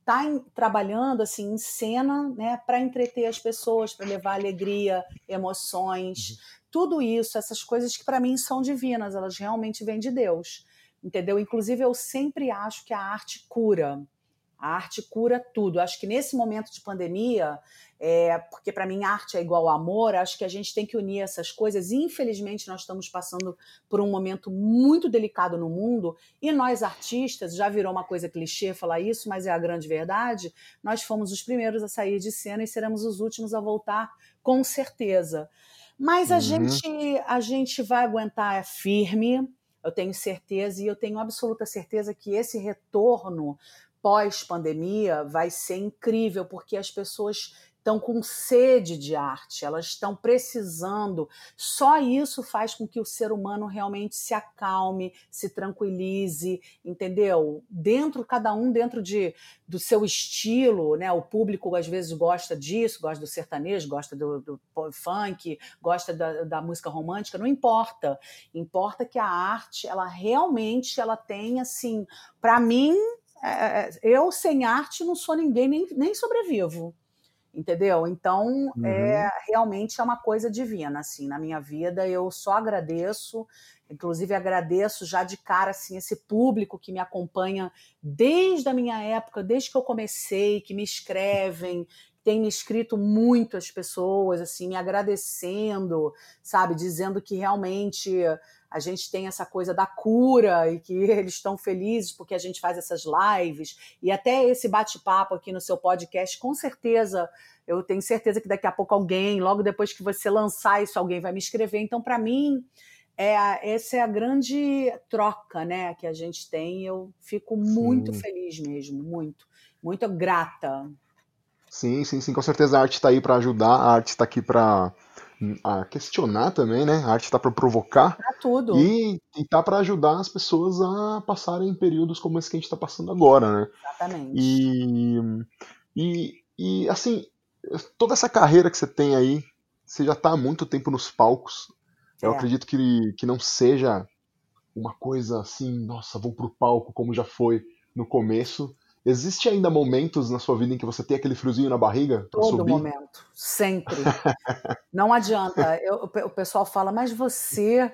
estar tá trabalhando assim em cena, né, para entreter as pessoas, para levar alegria, emoções, tudo isso, essas coisas que para mim são divinas, elas realmente vêm de Deus, entendeu? Inclusive, eu sempre acho que a arte cura. A arte cura tudo. Acho que nesse momento de pandemia, é, porque para mim arte é igual amor, acho que a gente tem que unir essas coisas. Infelizmente, nós estamos passando por um momento muito delicado no mundo e nós artistas, já virou uma coisa clichê falar isso, mas é a grande verdade, nós fomos os primeiros a sair de cena e seremos os últimos a voltar, com certeza. Mas a, uhum. gente, a gente vai aguentar firme, eu tenho certeza, e eu tenho absoluta certeza que esse retorno pós-pandemia vai ser incrível, porque as pessoas estão com sede de arte, elas estão precisando. Só isso faz com que o ser humano realmente se acalme, se tranquilize, entendeu? Dentro, cada um dentro de, do seu estilo, né? O público às vezes gosta disso, gosta do sertanejo, gosta do, do funk, gosta da, da, música romântica, não importa. Importa que a arte, ela realmente, ela tem, assim, para mim, é, é, eu sem arte não sou ninguém, nem, nem sobrevivo entendeu? Então, uhum. é realmente é uma coisa divina, assim, na minha vida. Eu só agradeço, inclusive agradeço já de cara, assim, esse público que me acompanha desde a minha época, desde que eu comecei, que me escrevem, tem me escrito muito as pessoas, assim, me agradecendo, sabe, dizendo que realmente a gente tem essa coisa da cura e que [laughs] eles estão felizes porque a gente faz essas lives e até esse bate-papo aqui no seu podcast, com certeza, eu tenho certeza que daqui a pouco alguém, logo depois que você lançar isso, alguém vai me escrever. Então, para mim, é, essa é a grande troca, né, que a gente tem. Eu fico muito sim. feliz mesmo, muito, muito grata. Sim, sim, sim, com certeza a arte está aí para ajudar, a arte está aqui para a questionar também, né? A arte está para provocar. Pra tudo. E, e tá para ajudar as pessoas a passarem períodos como esse que a gente está passando agora, né? Exatamente. E, e, e, assim, toda essa carreira que você tem aí, você já está há muito tempo nos palcos. Eu é. acredito que, que não seja uma coisa assim, nossa, vou pro palco como já foi no começo. Existe ainda momentos na sua vida em que você tem aquele friozinho na barriga para subir? Todo momento, sempre. [laughs] Não adianta. Eu, o pessoal fala, mas você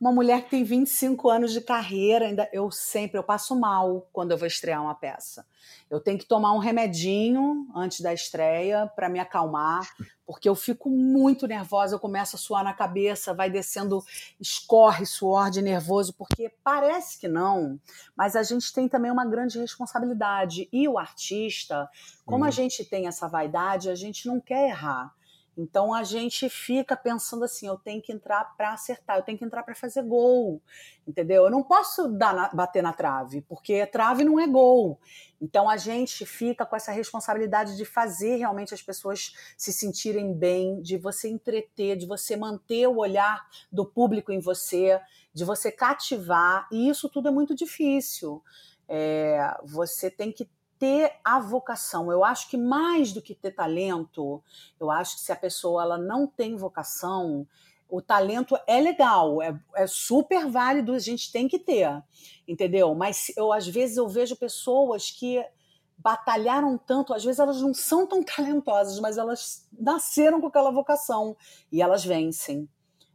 uma mulher que tem 25 anos de carreira, ainda eu sempre eu passo mal quando eu vou estrear uma peça. Eu tenho que tomar um remedinho antes da estreia para me acalmar, [laughs] porque eu fico muito nervosa, eu começo a suar na cabeça, vai descendo, escorre suor de nervoso, porque parece que não, mas a gente tem também uma grande responsabilidade. E o artista, como hum. a gente tem essa vaidade, a gente não quer errar. Então a gente fica pensando assim: eu tenho que entrar para acertar, eu tenho que entrar para fazer gol, entendeu? Eu não posso na, bater na trave, porque trave não é gol. Então a gente fica com essa responsabilidade de fazer realmente as pessoas se sentirem bem, de você entreter, de você manter o olhar do público em você, de você cativar, e isso tudo é muito difícil. É, você tem que ter a vocação. Eu acho que mais do que ter talento, eu acho que se a pessoa ela não tem vocação, o talento é legal, é, é, super válido, a gente tem que ter, entendeu? Mas eu às vezes eu vejo pessoas que batalharam tanto, às vezes elas não são tão [laughs] talentosas, mas elas nasceram com aquela vocação e elas vencem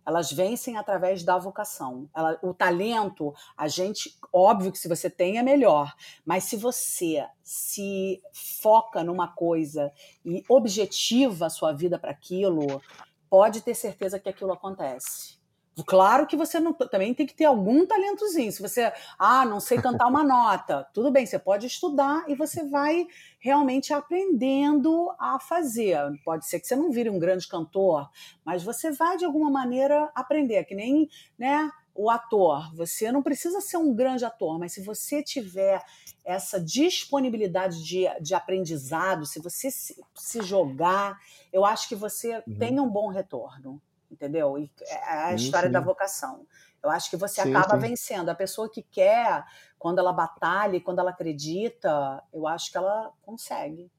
elas vencem através da vocação. Ela, o talento, a gente, óbvio que se você tem é melhor, mas se você se foca numa coisa e objetiva a sua vida para aquilo, pode ter certeza que aquilo acontece. Claro que você não, também tem que ter algum talentozinho. Se você, ah, não sei cantar uma nota, [laughs] tudo bem, você pode estudar e você vai realmente aprendendo a fazer. Pode ser que você não vire um grande cantor, mas você vai de alguma maneira aprender, que nem, né, o ator. Você não precisa ser um grande ator, mas se você tiver essa disponibilidade de, de aprendizado, se você se, se jogar, eu acho que você uhum. tem um bom retorno entendeu? E é a sim, história sim. da vocação. Eu acho que você sim, acaba vencendo. A pessoa que quer, quando ela batalha, quando ela acredita, eu acho que ela consegue.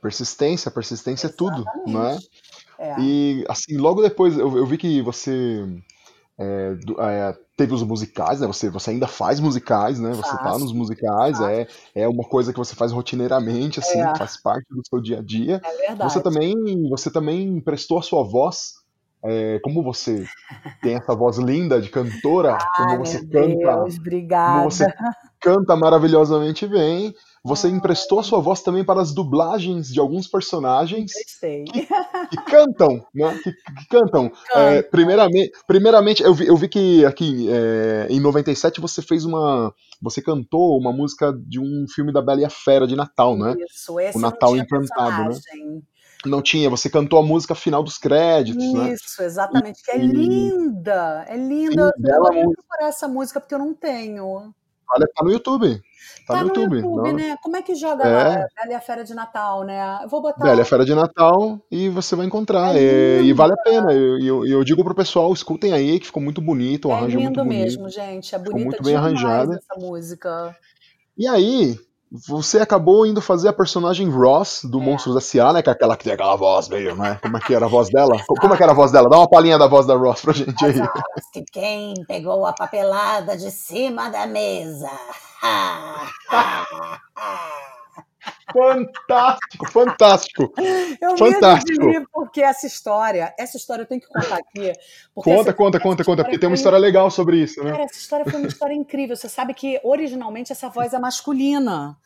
Persistência, persistência Exatamente. é tudo, não é? é? E assim, logo depois eu, eu vi que você é, é, teve os musicais, né? Você, você ainda faz musicais, né? Você tá nos musicais, é, é uma coisa que você faz rotineiramente, assim, é. faz parte do seu dia a dia. É verdade. Você também, você também prestou a sua voz é, como você tem essa voz linda de cantora, como você canta, Deus, obrigada. como você canta maravilhosamente bem, você emprestou a sua voz também para as dublagens de alguns personagens que, que cantam, né? Que, que cantam. É, primeiramente, primeiramente eu, vi, eu vi que aqui é, em 97 você fez uma. Você cantou uma música de um filme da Bela e a Fera de Natal, né? Isso, esse O Natal Encantado, né? Não tinha, você cantou a música final dos créditos, né? Isso, exatamente. Que é E- linda, é linda. Sim, eu vou procurar essa música porque eu não tenho. Olha, tá no YouTube. Tá, Tá no YouTube. não? né? Como é que joga É. Bela e a Fera de Natal, né? Eu vou botar. Bela e a Fera de Natal e você vai encontrar. É É, e vale a pena. E eu, eu, eu digo pro pessoal, escutem aí, que ficou muito bonito, o é arranjo é muito lindo bonito. mesmo, gente. É Ficou bonita muito bem arranjada. essa música. E aí, você acabou indo fazer a personagem Ross do É. Monstros S.A., né? Que é aquela que tem aquela voz meio, né? Como é que era a voz dela? Co- Como é que era a voz dela? Dá uma palhinha da voz da Ross pra gente aí. que quem pegou a papelada de cima da mesa? [laughs] Fantástico, fantástico. Eu Fantástico. mesmo porque essa história, essa história eu tenho que contar aqui. Conta, essa- conta, essa conta, conta, porque tem uma história legal sobre isso, né? Cara, essa história foi uma história incrível. Você sabe que originalmente essa voz é masculina.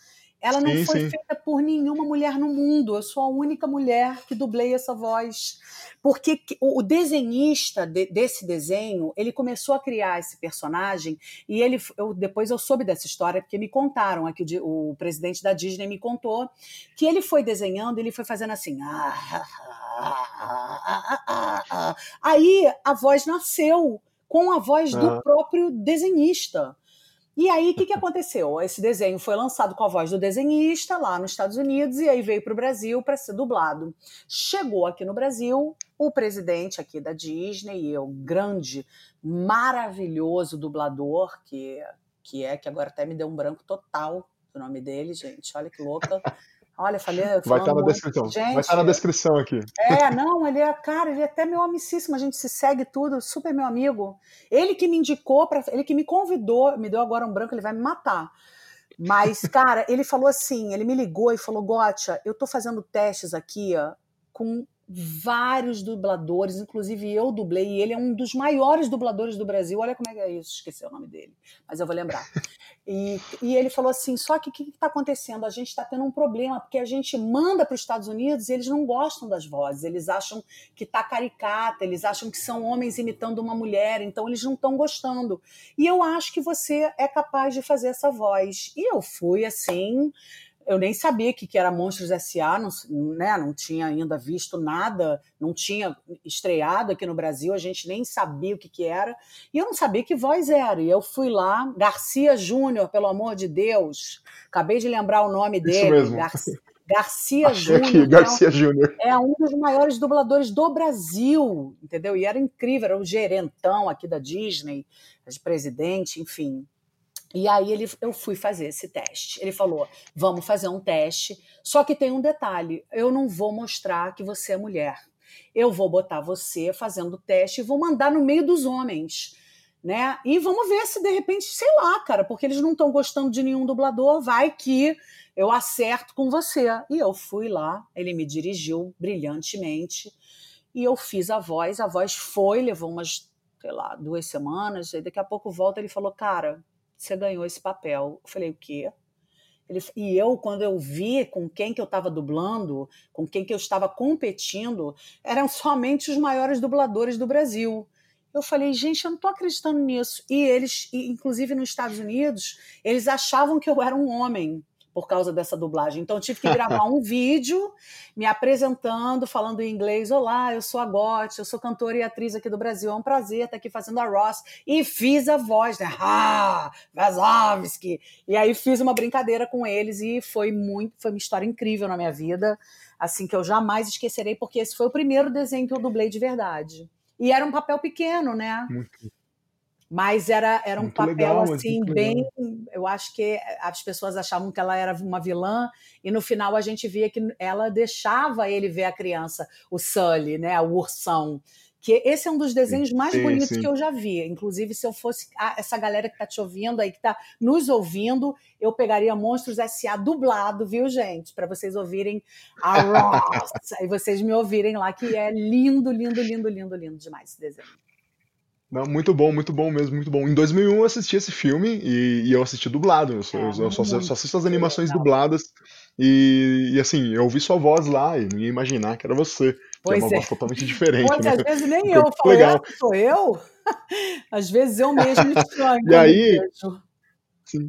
Ela não Sim, foi sim. feita por nenhuma mulher no mundo. Eu sou a única mulher que dublei essa voz. Porque que- o o desenhista de- desse desenho, ele começou a criar esse personagem e ele, eu, depois eu soube dessa história porque me contaram aqui o, di- o presidente da Disney me contou que ele foi desenhando, ele foi fazendo assim. "Ah, ah, ah, ah, ah, ah". Aí a voz nasceu com a voz do próprio desenhista. E aí, o que, que aconteceu? Esse desenho foi lançado com a voz do desenhista lá nos Estados Unidos e aí veio para o Brasil para ser dublado. Chegou aqui no Brasil o presidente aqui da Disney, o grande, maravilhoso dublador, que, que é, que agora até me deu um branco total do nome dele, gente. Olha que louca. Olha, falei. Vai falando estar na muito. descrição. Vai Gente, estar na descrição aqui. é, não, ele é, cara, ele é até meu amicíssimo, a gente se segue tudo, super meu amigo. Ele que me indicou, pra, ele que me convidou, me deu agora um branco, ele vai me matar. Mas, [laughs] cara, ele falou assim, ele me ligou e falou, Gotcha, eu tô fazendo testes aqui, ó, com vários dubladores, inclusive eu dublei, e ele é um dos maiores dubladores do Brasil. Olha como é que é isso, esqueci o nome dele, mas eu vou lembrar. [laughs] E, e ele falou assim: só que o que está acontecendo? A gente está tendo um problema, porque a gente manda para os Estados Unidos e eles não gostam das vozes, eles acham que tá caricata, eles acham que são homens imitando uma mulher, então eles não estão gostando. E eu acho que você é capaz de fazer essa voz. E eu fui assim eu nem sabia que, que era Monstros S.A., não, né, não tinha ainda visto nada, não tinha estreado aqui no Brasil, a gente nem sabia o que, que era, e eu não sabia que voz era. E eu fui lá, Garcia Júnior, pelo amor de Deus, acabei de lembrar o nome Isso dele, mesmo. Garcia, [laughs] Garcia Achei aqui, Júnior. Garcia Júnior. É um dos maiores dubladores do Brasil, entendeu? E era incrível, era o gerentão aqui da Disney, de presidente, enfim. E aí ele, eu fui fazer esse teste. Ele falou: vamos fazer um teste, só que tem um detalhe: eu não vou mostrar que você é mulher. Eu vou botar você fazendo o teste e vou mandar no meio dos homens. Né? E vamos ver se de repente, sei lá, cara, porque eles não estão gostando de nenhum dublador, vai que eu acerto com você. E eu fui lá, ele me dirigiu brilhantemente e eu fiz a voz. A voz foi, levou umas, sei lá, duas semanas. E daqui a pouco volta ele falou: Cara, você ganhou esse papel. Eu falei: O quê? Ele, e eu, quando eu vi com quem que eu estava dublando, com quem que eu estava competindo, eram [laughs] somente os maiores dubladores do Brasil. Eu falei, gente, eu não estou acreditando nisso. E eles, inclusive nos Estados Unidos, eles achavam que eu era um homem por causa dessa dublagem. Então, eu tive que gravar um [laughs] vídeo me apresentando, falando em inglês. Olá, eu sou a Gotti, eu sou cantora e atriz aqui do Brasil. É um prazer estar aqui fazendo a Ross. E fiz a voz, né? Ah, Vazovski. E aí fiz uma brincadeira com eles e foi muito, foi uma história incrível na minha vida, assim que eu jamais esquecerei, porque esse foi o primeiro desenho que eu dublei de verdade. E era um papel pequeno, né? Muito. Mas era, era um Muito papel legal, assim, bem. Eu acho que as pessoas achavam que ela era uma vilã, e no final a gente via que ela deixava ele ver a criança, o Sully, né? O ursão. Que esse é um dos desenhos mais Sim, bonitos sim. que eu já vi. Inclusive, se eu fosse ah, essa galera que está te ouvindo aí, que está nos ouvindo, eu pegaria Monstros S.A. dublado, viu, gente? Para vocês ouvirem a [laughs] Ross. e vocês me ouvirem lá, que é lindo, lindo, lindo, lindo, lindo demais esse desenho. Não, muito bom, muito bom mesmo, muito bom. Em 2001 eu assisti esse filme e, e eu assisti dublado. Eu, só, É, eu só, só muito assisto as animações legal. dubladas e, e, assim, eu ouvi sua voz lá e não ia imaginar que era você. Que é Pois uma é. voz totalmente diferente, Pois, né? às vezes nem [laughs] eu. Eu falo, legal. "Ah, sou eu? [laughs] Às vezes eu mesmo [laughs] me estranho E aí, sim.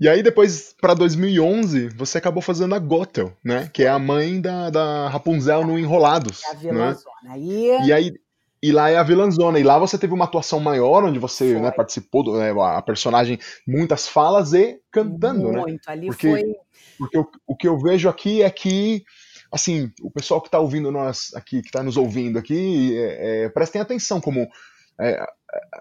E aí depois, pra 2011, você acabou fazendo a Gothel, né? Que é a mãe da, da Rapunzel no Enrolados, É a né? vilãzona. Aí E aí, e lá é a vilãzona. E lá você teve uma atuação maior, onde você né, participou, do, né, a personagem, muitas falas e cantando, né? muito. Ali Porque, foi. porque o, o que eu vejo aqui é que, assim, o pessoal que está ouvindo nós aqui, que está nos ouvindo aqui, é, é, prestem atenção como é, é,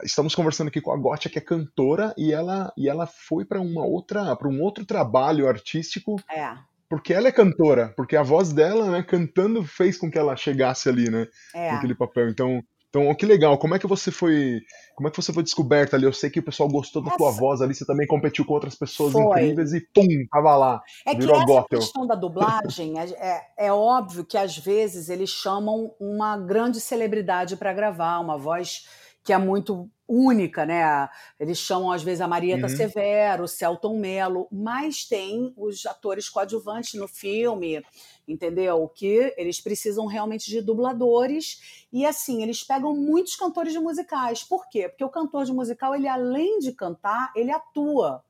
estamos conversando aqui com a Gotia, que é cantora, e ela, e ela foi para uma outra, para um outro trabalho artístico, É, porque ela é cantora, porque a voz dela, né, cantando fez com que ela chegasse ali, né? é. naquele papel. Então, então, que legal. Como é que você foi, como é que você foi descoberta ali? Eu sei que o pessoal gostou da tua voz ali, você também competiu com outras pessoas foi. incríveis e pum, tava lá, É que essa Gothel. questão da dublagem é, é, é óbvio que às vezes eles chamam uma grande celebridade para gravar, uma voz que é muito única, né? Eles chamam às vezes a Marieta Uhum. Severo, o Celton Mello, mas tem os atores coadjuvantes no filme, entendeu? Que eles precisam realmente de dubladores e assim, eles pegam muitos cantores de musicais. Por quê? Porque o cantor de musical, ele além de cantar, ele atua.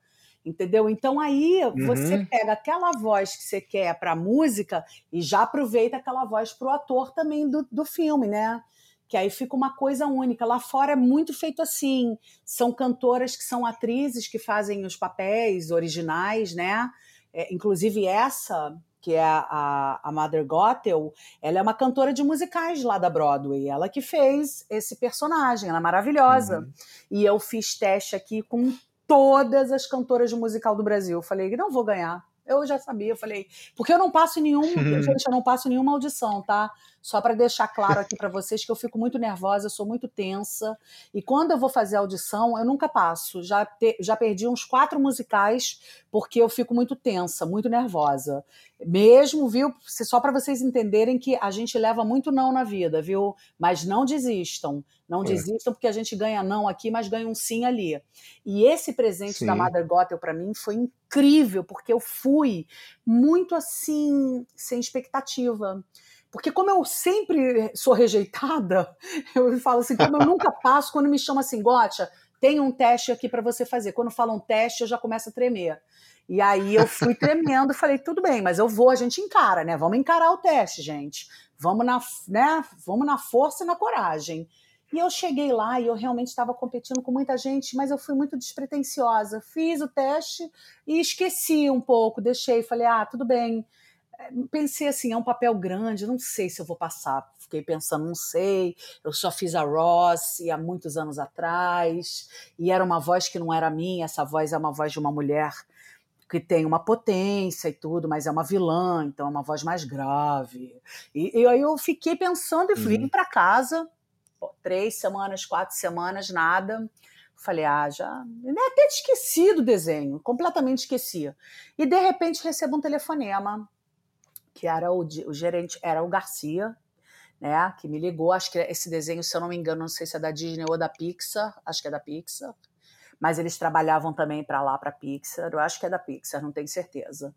Entendeu? Então aí você Uhum. pega aquela voz que você quer para música e já aproveita aquela voz para o ator também do, do filme, né? Que aí fica uma coisa única. Lá fora é muito feito assim. São cantoras que são atrizes que fazem os papéis originais, né? É, inclusive essa, que é a, a Mother Gothel, ela é uma cantora de musicais lá da Broadway. Ela que fez esse personagem, ela é maravilhosa. Uhum. E eu fiz teste aqui com todas as cantoras de musical do Brasil. Eu falei, não vou ganhar. Eu já sabia, eu falei, porque eu não passo nenhum, [laughs] gente, eu não passo nenhuma audição, tá? Só para deixar claro aqui para vocês que eu fico muito nervosa, eu sou muito tensa. E quando eu vou fazer audição, eu nunca passo. Já, te, já perdi uns quatro musicais porque eu fico muito tensa, muito nervosa. Mesmo, viu? Só para vocês entenderem que a gente leva muito não na vida, viu? Mas não desistam. Não É. desistam, porque a gente ganha não aqui, mas ganha um sim ali. E esse presente da Sim. Mother Gothel para mim foi incrível, porque eu fui muito assim, sem expectativa. Porque como eu sempre sou rejeitada, [laughs] eu falo assim, como eu nunca [laughs] passo, quando me chamam assim, Gotcha, tem um teste aqui para você fazer. Quando falam teste, eu já começo a tremer. E aí eu fui tremendo, falei, tudo bem, mas eu vou, a gente encara, né? Vamos encarar o teste, gente. Vamos na, né? Vamos na força e na coragem. E eu cheguei lá e eu realmente estava competindo com muita gente, mas eu fui muito despretensiosa. Fiz o teste e esqueci um pouco, deixei, falei, ah, tudo bem. Pensei assim, é um papel grande, não sei se eu vou passar. Fiquei pensando, não sei. Eu só fiz a Ross há muitos anos atrás, e era uma voz que não era minha, essa voz é uma voz de uma mulher que tem uma potência e tudo, mas é uma vilã, então é uma voz mais grave. E, e aí eu fiquei pensando e vim Uhum. para casa, pô, três semanas, quatro semanas, nada. Falei, ah, já. Eu até tinha esquecido o desenho, completamente esquecia. E de repente recebo um telefonema, que era o, o gerente, era o Garcia, né? Que me ligou. Acho que esse desenho, se eu não me engano, não sei se é da Disney ou da Pixar, acho que é da Pixar. Mas eles trabalhavam também para lá, para Pixar. Eu acho que é da Pixar, não tenho certeza.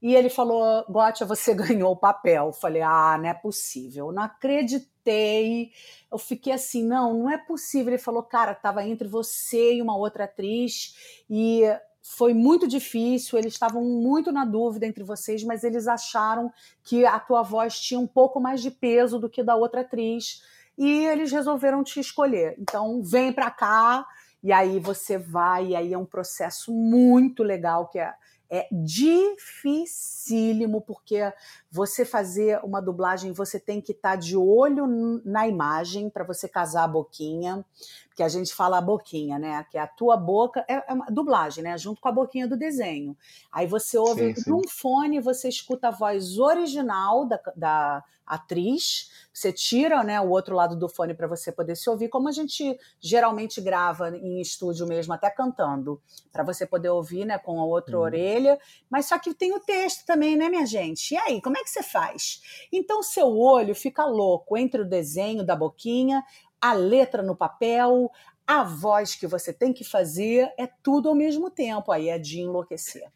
E ele falou: Gotcha, você [laughs] ganhou o papel. Eu falei: Ah, não é possível. Eu não acreditei. Eu fiquei assim: Não, não é possível. Ele falou: Cara, estava entre você e uma outra atriz. E foi muito difícil. Eles estavam muito na dúvida entre vocês, mas eles acharam que a tua voz tinha um pouco mais de peso do que da outra atriz. E eles resolveram te escolher. Então, vem para cá. E aí você vai, e aí é um processo muito legal, que é, é dificílimo, porque você fazer uma dublagem, você tem que estar de olho na imagem para você casar a boquinha, porque a gente fala a boquinha, né? Que é a tua boca, é, é uma dublagem, né? Junto com a boquinha do desenho. Aí você ouve Sim, sim. num fone, você escuta a voz original da, da atriz, você tira né, o outro lado do fone para você poder se ouvir, como a gente geralmente grava em estúdio mesmo, até cantando, para você poder ouvir né, com a outra Uhum. orelha. Mas só que tem o texto também, né, minha gente? E aí, como é que você faz? Então, seu olho fica louco entre o desenho da boquinha, a letra no papel, A voz que você tem que fazer é tudo ao mesmo tempo, aí é de enlouquecer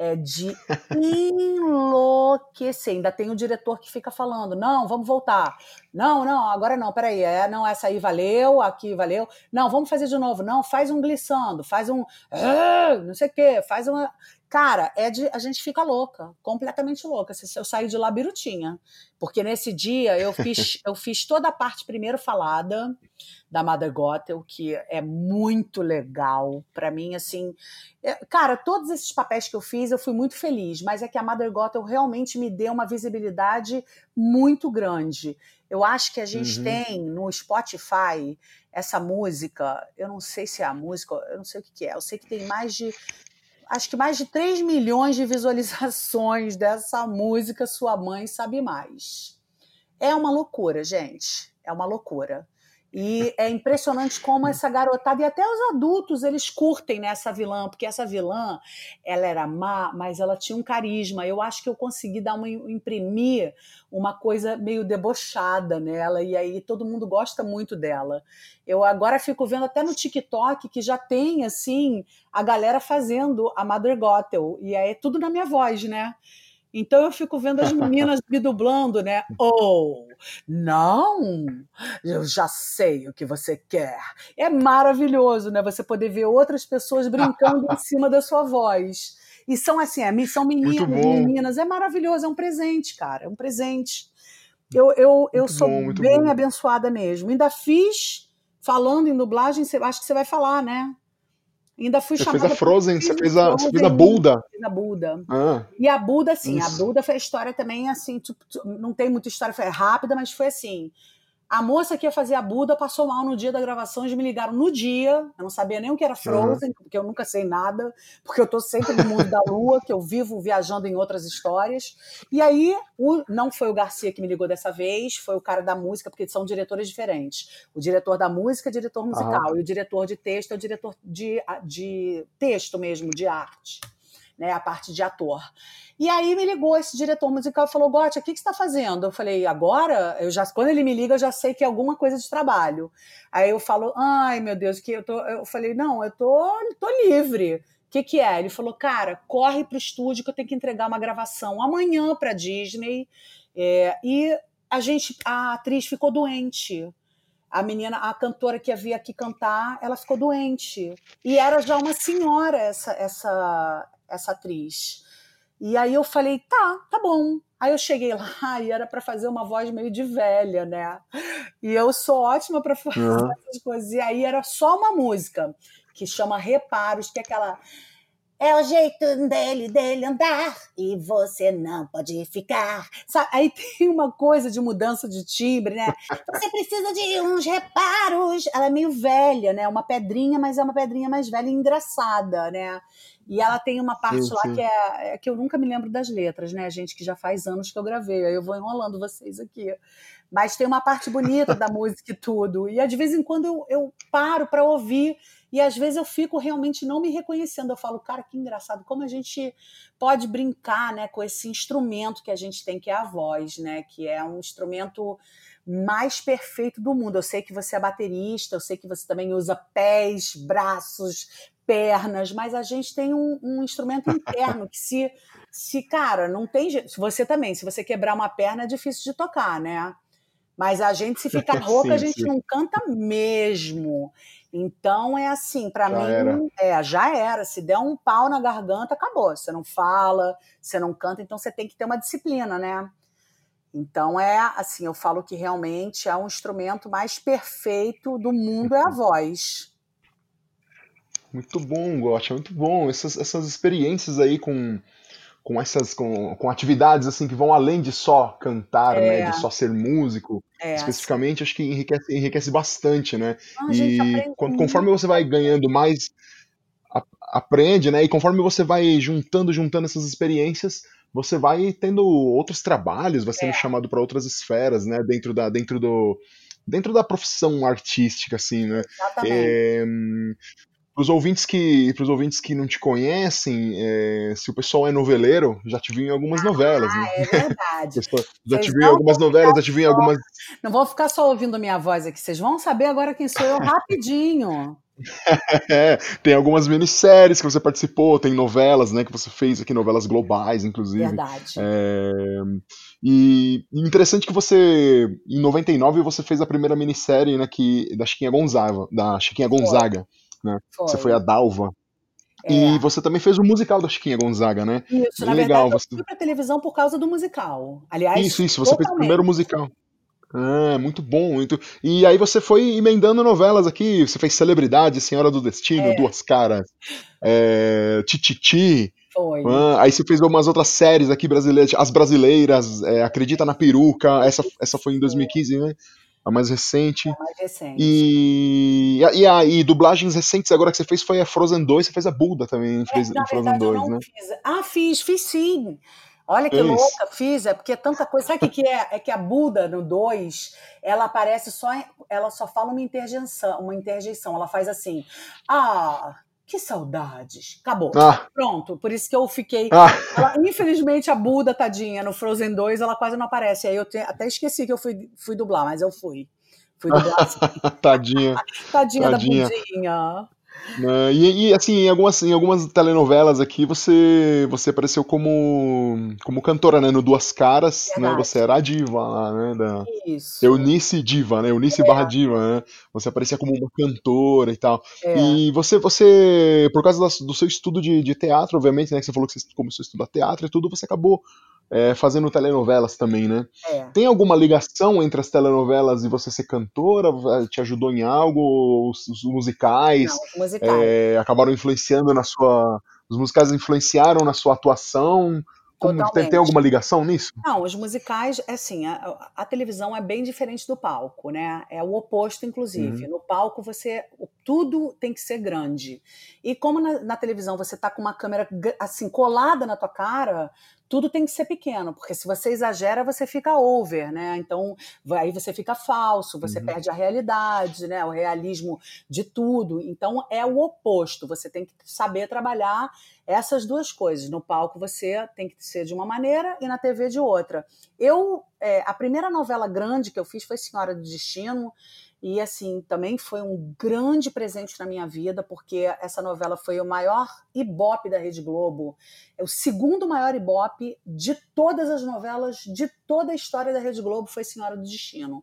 é de enlouquecer. Ainda tem o diretor que fica falando: não, vamos voltar. Não, não, agora não, peraí. É, não, essa aí valeu, aqui valeu. Não, vamos fazer de novo. Não, faz um glissando, faz um. Ah, não sei o quê, faz uma. Cara, é de, a gente fica louca, completamente louca. Se eu saio de lá birutinha. Porque nesse dia eu [laughs] fiz, eu fiz toda a parte primeiro falada da Mother Gothel, que é muito legal. para mim, assim. É, cara, todos esses papéis que eu fiz, eu fui muito feliz, mas é que a Mother Gothel realmente me deu uma visibilidade muito grande. Eu acho que a gente uhum. tem no Spotify essa música, eu não sei se é a música, eu não sei o que, que é, eu sei que tem mais de acho que mais de 3 milhões de visualizações dessa música Sua Mãe Sabe Mais. É uma loucura, gente. É uma loucura. E é impressionante como essa garotada, e até os adultos, eles curtem nessa vilã, porque essa vilã, ela era má, mas ela tinha um carisma. Eu acho que eu consegui dar uma, imprimir uma coisa meio debochada nela, e aí todo mundo gosta muito dela. Eu agora fico vendo até no TikTok que já tem, assim, a galera fazendo a Mother Gothel, e aí é tudo na minha voz, né? Então eu fico vendo as meninas [laughs] me dublando, né? Ou, oh, não, eu já sei o que você quer. É maravilhoso, né? Você poder ver outras pessoas brincando em cima da sua voz. E são assim, é, são meninos, meninas. É maravilhoso, é um presente, cara. É um presente. Eu, eu, eu sou bom, bem bom. abençoada mesmo. Ainda fiz, falando em dublagem, acho que você vai falar, né? Ainda fui você chamada. Fez a Frozen, você fez a, você fez a Buda. A Buda. Ah, e a Buda, sim, isso. a Buda foi a história também assim, não tem muita história, foi rápida, mas foi assim. A moça que ia fazer a Buda passou mal no dia da gravação, eles me ligaram no dia, eu não sabia nem o que era Frozen, uhum. porque eu nunca sei nada, porque eu tô sempre no mundo da lua, que eu vivo viajando em outras histórias. E aí, o, não foi o Garcia que me ligou dessa vez, foi o cara da música, porque são diretores diferentes. O diretor da música é diretor musical, uhum. e o diretor de texto é o diretor de, de texto mesmo, de arte né, a parte de ator. E aí me ligou esse diretor musical e falou: Gotti, o que, que você está fazendo? Eu falei: agora, eu já, quando ele me liga, eu já sei que é alguma coisa de trabalho. Aí eu falo: ai meu Deus, que eu tô. Eu falei: não, eu tô, tô livre. O que, que é? Ele falou: cara, corre pro estúdio que eu tenho que entregar uma gravação amanhã para Disney. É, e a gente, a atriz ficou doente a menina, a cantora que havia aqui cantar, ela ficou doente. E era já uma senhora essa essa essa atriz. E aí eu falei, tá, tá bom. Aí eu cheguei lá [laughs] e era para fazer uma voz meio de velha, né? E eu sou ótima para fazer uhum. [laughs] essas coisas. E aí era só uma música que chama Reparos, que é aquela é o jeito dele, dele andar e você não pode ficar. Sabe? Aí [laughs] tem uma coisa de mudança de timbre, né? Você precisa de uns reparos. Ela é meio velha, né? Uma pedrinha, mas é uma pedrinha mais velha e engraçada, né? E ela tem uma parte sim, lá sim. que é, é, que eu nunca me lembro das letras, né, gente? Que já faz anos que eu gravei. Aí eu vou enrolando vocês aqui. Mas tem uma parte bonita da [laughs] música e tudo. E de vez em quando eu, eu paro para ouvir. E às vezes eu fico realmente não me reconhecendo. Eu falo, cara, que engraçado, como a gente pode brincar né, com esse instrumento que a gente tem, que é a voz, né? Que é um instrumento mais perfeito do mundo. Eu sei que você é baterista, eu sei que você também usa pés, braços, pernas, mas a gente tem um, um instrumento interno que se, se, cara, não tem jeito. Você também, se você quebrar uma perna é difícil de tocar, né? Mas a gente, se ficar [laughs] rouca, sim, a gente sim. não canta mesmo. Então é assim, para mim, era. é, já era. Se der um pau na garganta, acabou. Você não fala, você não canta, então você tem que ter uma disciplina, né? Então é assim, eu falo que realmente é um instrumento mais perfeito do mundo é a voz. Muito bom, Gotcha, muito bom. Essas, essas experiências aí com, com essas com, com atividades assim que vão além de só cantar, é. né, de só ser músico, é, especificamente, acho que enriquece, enriquece bastante, né? Ah, e quando, conforme você vai ganhando mais a, aprende, né? E conforme você vai juntando, juntando essas experiências, você vai tendo outros trabalhos, vai sendo é. chamado para outras esferas, né, dentro da dentro do dentro da profissão artística assim, né? Exatamente. É, Para os ouvintes que, pros ouvintes que não te conhecem, é, se o pessoal é noveleiro, já te viu em algumas ah, novelas. Né? É verdade. [laughs] já te viu em algumas novelas, já te viu em algumas. Não vou ficar só ouvindo minha voz aqui, vocês vão saber agora quem sou eu [laughs] rapidinho. [laughs] É, tem algumas minisséries que você participou, tem novelas, né, que você fez aqui, novelas globais, inclusive. Verdade. É, e interessante que você, em 99, você fez a primeira minissérie, né, que, da Chiquinha Gonzaga, da Chiquinha Gonzaga. Né? Foi. Você foi a Dalva. É. E você também fez o musical da Chiquinha Gonzaga, né? Isso, Bem na legal. verdade, eu fui pra televisão por causa do musical. Aliás, isso, isso, você totalmente. fez o primeiro musical. Ah, muito bom, muito. E aí você foi emendando novelas aqui. Você fez Celebridade, Senhora do Destino, é. Duas Caras, é, Tititi. Foi. Ah, aí você fez algumas outras séries aqui brasileiras, As Brasileiras, é, Acredita na Peruca. Essa, essa foi em 2015, né? A mais recente. A mais recente. E, e, a, e dublagens recentes agora que você fez foi a Frozen 2, você fez a Buda também, fez é, Frozen 2, né? Fiz. Ah, fiz, fiz sim. Olha que Isso. louca, fiz, é porque é tanta coisa. Sabe o que, que é? É que a Buda, no 2, ela aparece só. Ela só fala uma interjeição, uma interjeição. Ela faz assim. Ah, que saudades. Acabou. Ah. Pronto. Por isso que eu fiquei. Ah. Ela, infelizmente, a Buda, tadinha, no Frozen 2, ela quase não aparece. Aí eu te, até esqueci que eu fui, fui dublar, mas eu fui. Fui dublar. Assim. tadinha. [laughs] tadinha. Tadinha da Budinha. Né? E, e, assim, em algumas, em algumas telenovelas aqui você você apareceu como como cantora, né? No Duas Caras, né? Você era a diva lá, né? Da Isso. Eunice Diva, né? Eunice é. barra Diva, né? Você aparecia como uma cantora e tal. É. E você, você, por causa do seu estudo de, de teatro, obviamente, né? Que você falou que você começou a estudar teatro e tudo, você acabou é, fazendo telenovelas também, né? É. Tem alguma ligação entre as telenovelas e você ser cantora? Te ajudou em algo? Os, os musicais, Não, musicais. É, acabaram influenciando na sua. Os musicais influenciaram na sua atuação? Como, tem, tem, alguma ligação nisso? Não, os musicais, é assim, a, a, televisão é bem diferente do palco, né? É o oposto, inclusive. Uhum. No palco, você tudo tem que ser grande. E como na, na televisão você está com uma câmera assim colada na tua cara, tudo tem que ser pequeno, porque se você exagera, você fica over, né? Então, aí você fica falso, você uhum. perde a realidade, né? O realismo de tudo. Então, é o oposto. Você tem que saber trabalhar essas duas coisas. No palco você tem que ser de uma maneira e na TV de outra. Eu, é, a primeira novela grande que eu fiz foi Senhora do Destino. E assim, também foi um grande presente na minha vida, porque essa novela foi o maior ibope da Rede Globo. É o segundo maior ibope de todas as novelas, de toda a história da Rede Globo, foi Senhora do Destino.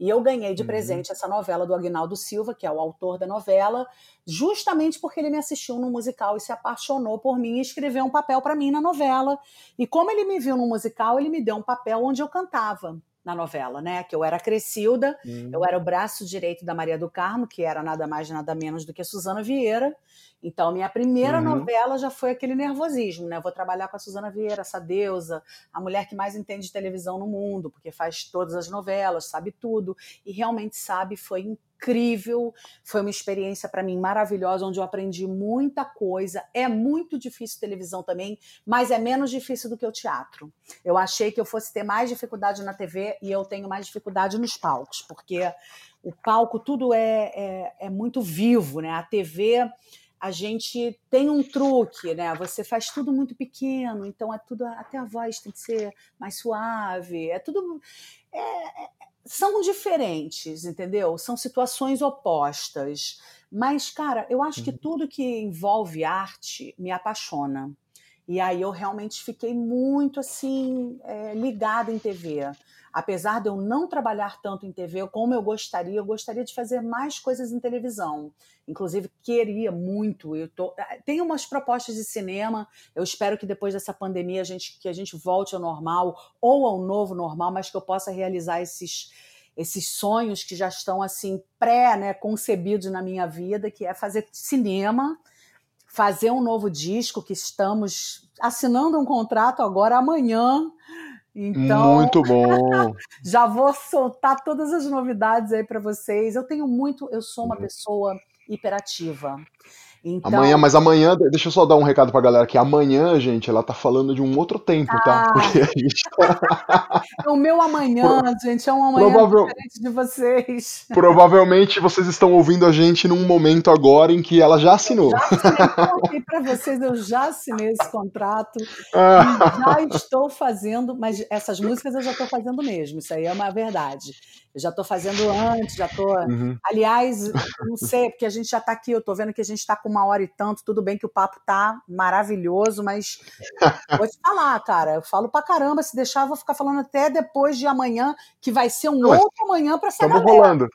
E eu ganhei de uhum. presente essa novela do Agnaldo Silva, que é o autor da novela, justamente porque ele me assistiu no musical e se apaixonou por mim e escreveu um papel para mim na novela. E como ele me viu no musical, ele me deu um papel onde eu cantava na novela, né? Que eu era Crescilda, uhum. eu era o braço direito da Maria do Carmo, que era nada mais nada menos do que Suzana Vieira. Então, minha primeira uhum. novela já foi aquele nervosismo, né? vou trabalhar com a Suzana Vieira, essa deusa, a mulher que mais entende de televisão no mundo, porque faz todas as novelas, sabe tudo, e realmente sabe, foi incrível, foi uma experiência para mim maravilhosa, onde eu aprendi muita coisa. É muito difícil televisão também, mas é menos difícil do que o teatro. Eu achei que eu fosse ter mais dificuldade na TV e eu tenho mais dificuldade nos palcos, porque o palco tudo é, é, é muito vivo, né? A TV a gente tem um truque, né? Você faz tudo muito pequeno, então é tudo até a voz tem que ser mais suave, é tudo é, é, são diferentes, entendeu? São situações opostas. Mas, cara, eu acho que uhum. tudo que envolve arte me apaixona. E aí eu realmente fiquei muito assim é, ligada em TV apesar de eu não trabalhar tanto em TV como eu gostaria, eu gostaria de fazer mais coisas em televisão. Inclusive, queria muito. Eu tô, eh, tem umas propostas de cinema. Eu espero que depois dessa pandemia a gente, que a gente volte ao normal ou ao novo normal, mas que eu possa realizar esses esses sonhos que já estão assim pré, né, concebidos na minha vida, que é fazer cinema, fazer um novo disco que estamos assinando um contrato agora amanhã então, muito bom. [laughs] já vou soltar todas as novidades aí para vocês. Eu tenho muito, eu sou uma uhum. pessoa hiperativa. Então... Amanhã, mas amanhã, deixa eu só dar um recado pra galera que amanhã, gente, ela tá falando de um outro tempo, tá? ah. tá? Porque a gente [laughs] tá... o meu amanhã, Pro... gente, é um amanhã diferente de vocês. Provavelmente vocês estão ouvindo a gente num momento agora em que ela já assinou. Eu já assinei, pra vocês, eu já assinei esse contrato ah. já estou fazendo, mas essas músicas eu já estou fazendo mesmo, isso aí é uma verdade. Eu já estou fazendo antes, já estou. Uhum. Aliás, [laughs] não sei, porque a gente já está aqui, eu estou vendo que a gente está com uma hora e tanto, tudo bem que o papo tá maravilhoso, mas [laughs] vou te falar, cara, eu falo pra caramba, se deixar, eu vou ficar falando até depois de amanhã, que vai ser um Ué, outro amanhã para essa galera. rolando.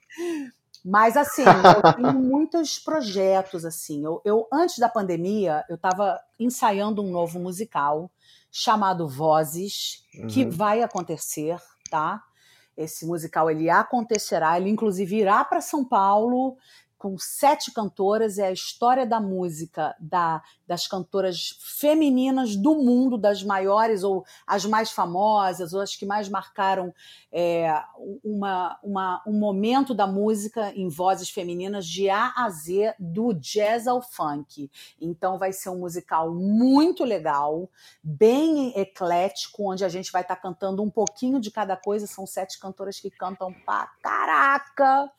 Mas assim, eu tenho muitos projetos assim. Eu, eu antes da pandemia, eu estava ensaiando um novo musical chamado Vozes, uhum. que vai acontecer, tá? Esse musical ele acontecerá, ele inclusive irá para São Paulo com sete cantoras, é a história da música da, das cantoras femininas do mundo, das maiores ou as mais famosas, ou as que mais marcaram é, uma, uma, um momento da música em vozes femininas de A a Z, do jazz ao funk. Então vai ser um musical muito legal, bem eclético, onde a gente vai estar tá cantando um pouquinho de cada coisa. São sete cantoras que cantam pra caraca!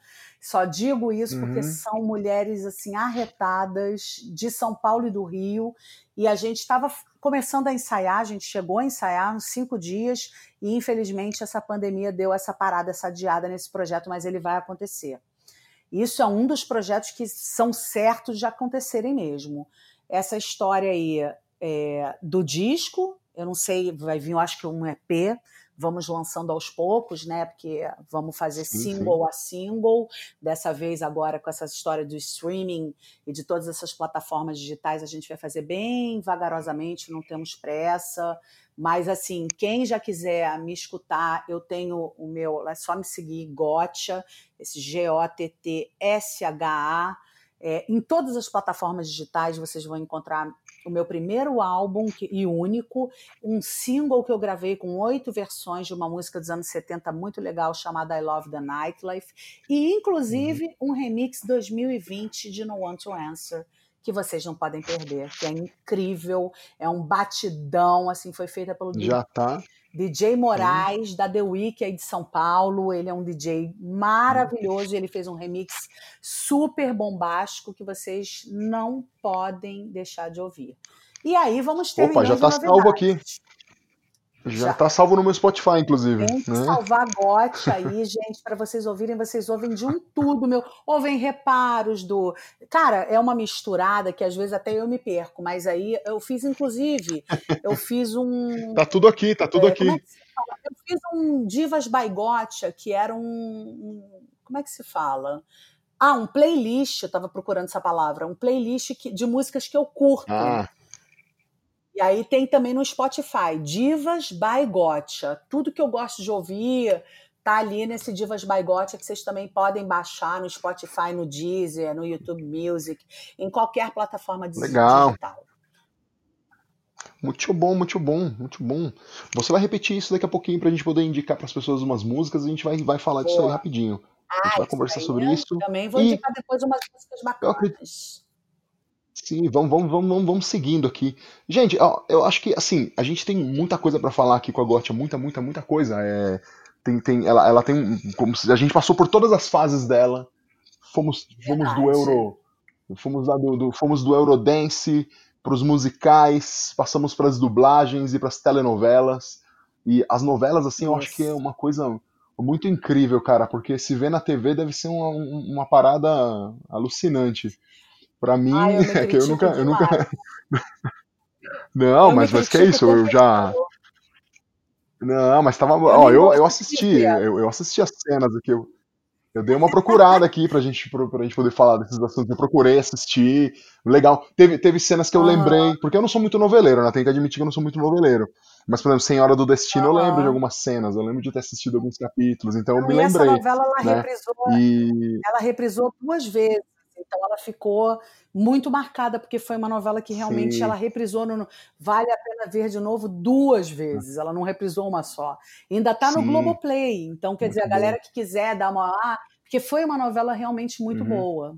Só digo isso porque uhum. são mulheres assim arretadas de São Paulo e do Rio. E a gente estava começando a ensaiar, a gente chegou a ensaiar uns cinco dias e infelizmente essa pandemia deu essa parada, essa adiada nesse projeto, mas ele vai acontecer. Isso é um dos projetos que são certos de acontecerem mesmo. Essa história aí é, do disco, eu não sei, vai vir, eu acho que um EP vamos lançando aos poucos, né? Porque vamos fazer single uhum. a single. Dessa vez, agora, com essa história do streaming e de todas essas plataformas digitais, a gente vai fazer bem vagarosamente, não temos pressa. Mas, assim, quem já quiser me escutar, eu tenho o meu, é só me seguir, Gotcha, esse G-O-T-T-S-H-A. É, em todas as plataformas digitais vocês vão encontrar o meu primeiro álbum que, e único, um single que eu gravei com oito versões de uma música dos anos 70 muito legal chamada I Love the Nightlife, e inclusive uhum. um remix 2020 de No One to Answer que vocês não podem perder, que é incrível, é um batidão, assim, foi feita pelo Já tá. DJ Moraes, da The Week aí de São Paulo. Ele é um DJ maravilhoso. Ele fez um remix super bombástico que vocês não podem deixar de ouvir. E aí vamos ter. Opa, já está salvo aqui. Já, está salvo no meu Spotify, inclusive. Tem que né? salvar [laughs] GOT aí, gente, para vocês ouvirem. Vocês ouvem de um tudo, meu. Ouvem reparos do. Cara, é uma misturada que às vezes até eu me perco, mas aí eu fiz, inclusive, eu fiz um. [laughs] tá tudo aqui, tá tudo é, aqui. É eu fiz um Divas by Gotcha, que era um, um. Como é que se fala? Ah, um playlist, eu estava procurando essa palavra, um playlist que, de músicas que eu curto. Ah. E aí tem também no Spotify, Divas by Gotcha. Tudo que eu gosto de ouvir tá ali nesse Divas by Gotcha, que vocês também podem baixar no Spotify, no Deezer, no YouTube Music, em qualquer plataforma Legal. digital. Muito bom, muito bom, muito bom. Você vai repetir isso daqui a pouquinho para a gente poder indicar para as pessoas umas músicas, a gente vai, vai falar Boa. disso aí rapidinho. Ah, a gente vai conversar sobre isso. Também vou e... indicar depois umas músicas bacanas. Sim, vamos, vamos, vamos, vamos seguindo aqui. Gente, ó, eu acho que assim, a gente tem muita coisa para falar aqui com a Gotia, muita, muita, muita coisa. É, tem, tem, ela, ela tem. Como se, a gente passou por todas as fases dela. Fomos, fomos do Euro. Fomos, do, do, fomos do Eurodance para os musicais, passamos para as dublagens e para as telenovelas. E as novelas, assim, eu acho que é uma coisa muito incrível, cara, porque se vê na TV deve ser uma, uma parada alucinante. Pra mim, Ai, eu [laughs] é que eu nunca. Eu nunca... [laughs] Não, eu mas, mas que é isso? Eu já. Não, mas tava. Eu ó, eu, eu assisti, eu, eu assisti as cenas aqui. Eu, eu dei uma procurada aqui pra gente, pra, gente poder falar desses assuntos. Eu procurei assistir. Legal. Teve, teve cenas que eu lembrei, porque eu não sou muito noveleiro, né? Tenho que admitir que eu não sou muito noveleiro. Mas, por exemplo, Senhora do Destino, eu lembro de algumas cenas, eu lembro de ter assistido alguns capítulos, então eu me lembrei. Essa novela ela, né? reprisou, e... ela reprisou duas vezes. Então ela ficou muito marcada, porque foi uma novela que realmente Sim. ela reprisou no. Vale a pena ver de novo duas vezes. Ela não reprisou uma só. ainda está no Globoplay. Então, quer muito dizer, a galera que quiser dar uma. Ah, porque foi uma novela realmente muito uhum. boa.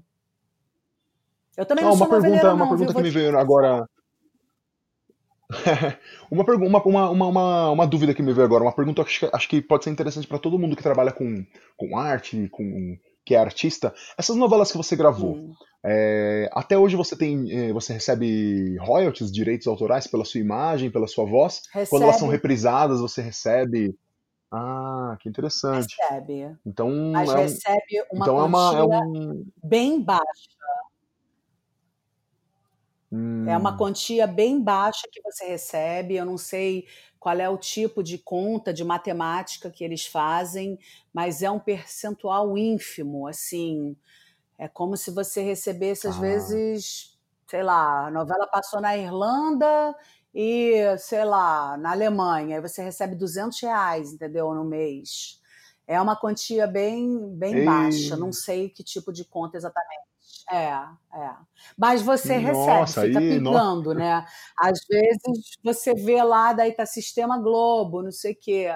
Eu também não, não uma pergunta, não, uma pergunta viu? que me veio agora. [laughs] uma, pergunta, uma, uma, uma, uma, dúvida que me veio agora, uma pergunta que acho, acho que pode ser interessante para todo mundo que trabalha com, com arte, com que é artista. Essas novelas que você gravou, hum. é, até hoje você tem, é, você recebe royalties, direitos autorais pela sua imagem, pela sua voz. Recebe. Quando elas são reprisadas, você recebe ah, que interessante. Recebe. Então, Mas é recebe uma então é uma, é um... bem baixa. Hum. É uma hum. quantia bem baixa que você recebe. Eu não sei qual é o tipo de conta de matemática que eles fazem, mas é um percentual ínfimo, assim. É como se você recebesse, às ah. vezes, sei lá, a novela passou na Irlanda e, sei lá, na Alemanha, aí você recebe 200 reais, entendeu, no mês. É uma quantia bem, bem baixa, não sei que tipo de conta exatamente. É, é. Mas você Nossa, recebe, fica aí, pingando, nossa. né? Às vezes você vê lá, daí tá Sistema Globo, não sei o quê.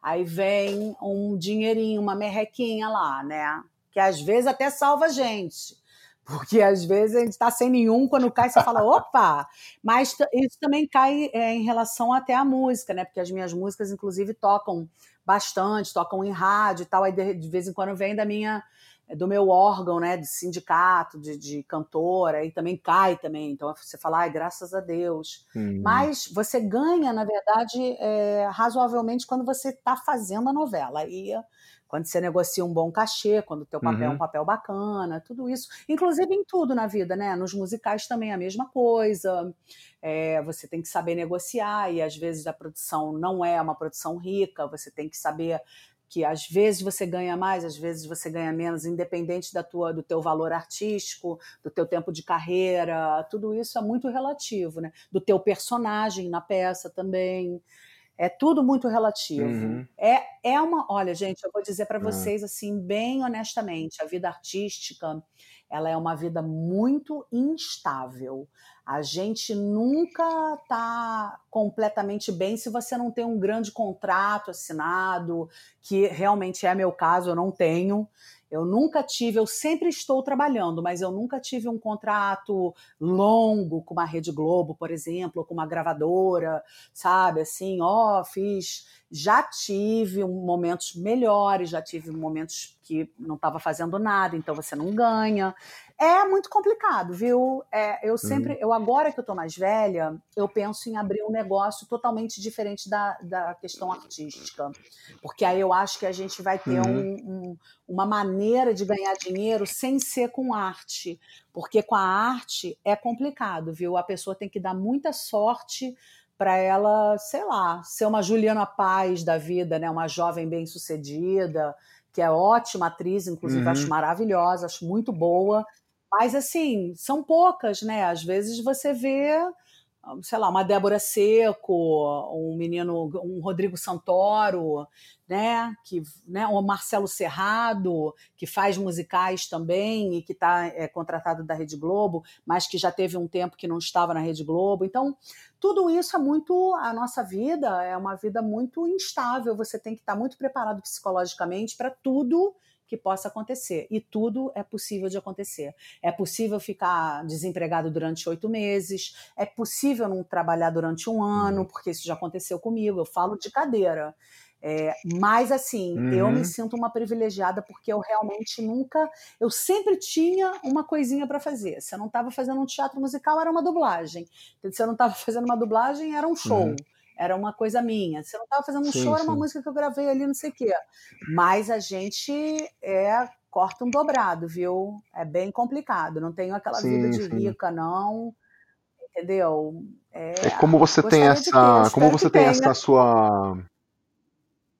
Aí vem um dinheirinho, uma merrequinha lá, né? Que às vezes até salva a gente. Porque às vezes a gente está sem nenhum, quando cai você fala, opa! Mas isso também cai é, em relação até à música, né? Porque as minhas músicas, inclusive, tocam bastante, tocam em rádio e tal, aí de, de vez em quando vem da minha do meu órgão, né, de sindicato, de, de cantora, e também cai também. Então você fala, ai, graças a Deus. Uhum. Mas você ganha, na verdade, é, razoavelmente quando você está fazendo a novela. Aí quando você negocia um bom cachê, quando o teu papel uhum. é um uhum. papel bacana, tudo isso. Inclusive em tudo na vida, né? Nos musicais também é a mesma coisa. É, você tem que saber negociar e às vezes a produção não é uma produção rica, você tem que saber que às vezes você ganha mais, às vezes você ganha menos, independente da tua, do teu valor artístico, do teu tempo de carreira, tudo isso é muito relativo, né? Do teu personagem na peça também. É tudo muito relativo. Uhum. É, é uma. Olha, gente, eu vou dizer para uhum. vocês assim, bem honestamente, a vida artística ela é uma vida muito instável. A gente nunca está completamente bem se você não tem um grande contrato assinado, que realmente é meu caso, eu não tenho. Eu nunca tive, eu sempre estou trabalhando, mas eu nunca tive um contrato longo com uma Rede Globo, por exemplo, ou com uma gravadora, sabe? Assim, ó, oh, fiz. Já tive momentos melhores, já tive momentos que não estava fazendo nada, então você não ganha. É muito complicado, viu? É, eu sempre, uhum. eu agora que eu tô mais velha, eu penso em abrir um negócio totalmente diferente da, da questão artística, porque aí eu acho que a gente vai ter uhum. um, um, uma maneira de ganhar dinheiro sem ser com arte, porque com a arte é complicado, viu? A pessoa tem que dar muita sorte para ela, sei lá, ser uma Juliana Paz da vida, né? Uma jovem bem sucedida que é ótima atriz, inclusive uhum. acho maravilhosa, acho muito boa, mas, assim, são poucas, né? Às vezes você vê, sei lá, uma Débora Seco, um menino, um Rodrigo Santoro, né? Que, né? O Marcelo Serrado, que faz musicais também e que está é, contratado da Rede Globo, mas que já teve um tempo que não estava na Rede Globo. Então, tudo isso é muito. A nossa vida é uma vida muito instável. Você tem que estar muito preparado psicologicamente para tudo que possa acontecer. E tudo é possível de acontecer. É possível ficar desempregado durante oito meses, é possível não trabalhar durante um ano, uhum. porque isso já aconteceu comigo. Eu falo de cadeira. É, mas assim, uhum. eu me uhum. sinto uma privilegiada porque eu realmente nunca, eu sempre tinha uma coisinha para fazer. Se eu não estava fazendo um teatro musical, era uma dublagem. Se eu não estava fazendo uma dublagem, era um show. Uhum era uma coisa minha. Se eu não estava fazendo um sim, show, era uma música que eu gravei ali, não sei o quê. Mas a gente é corta um dobrado, viu? É bem complicado. Não tenho aquela sim, vida de rica, não. Entendeu? É, é como você tem essa. como você tem tenha. essa sua.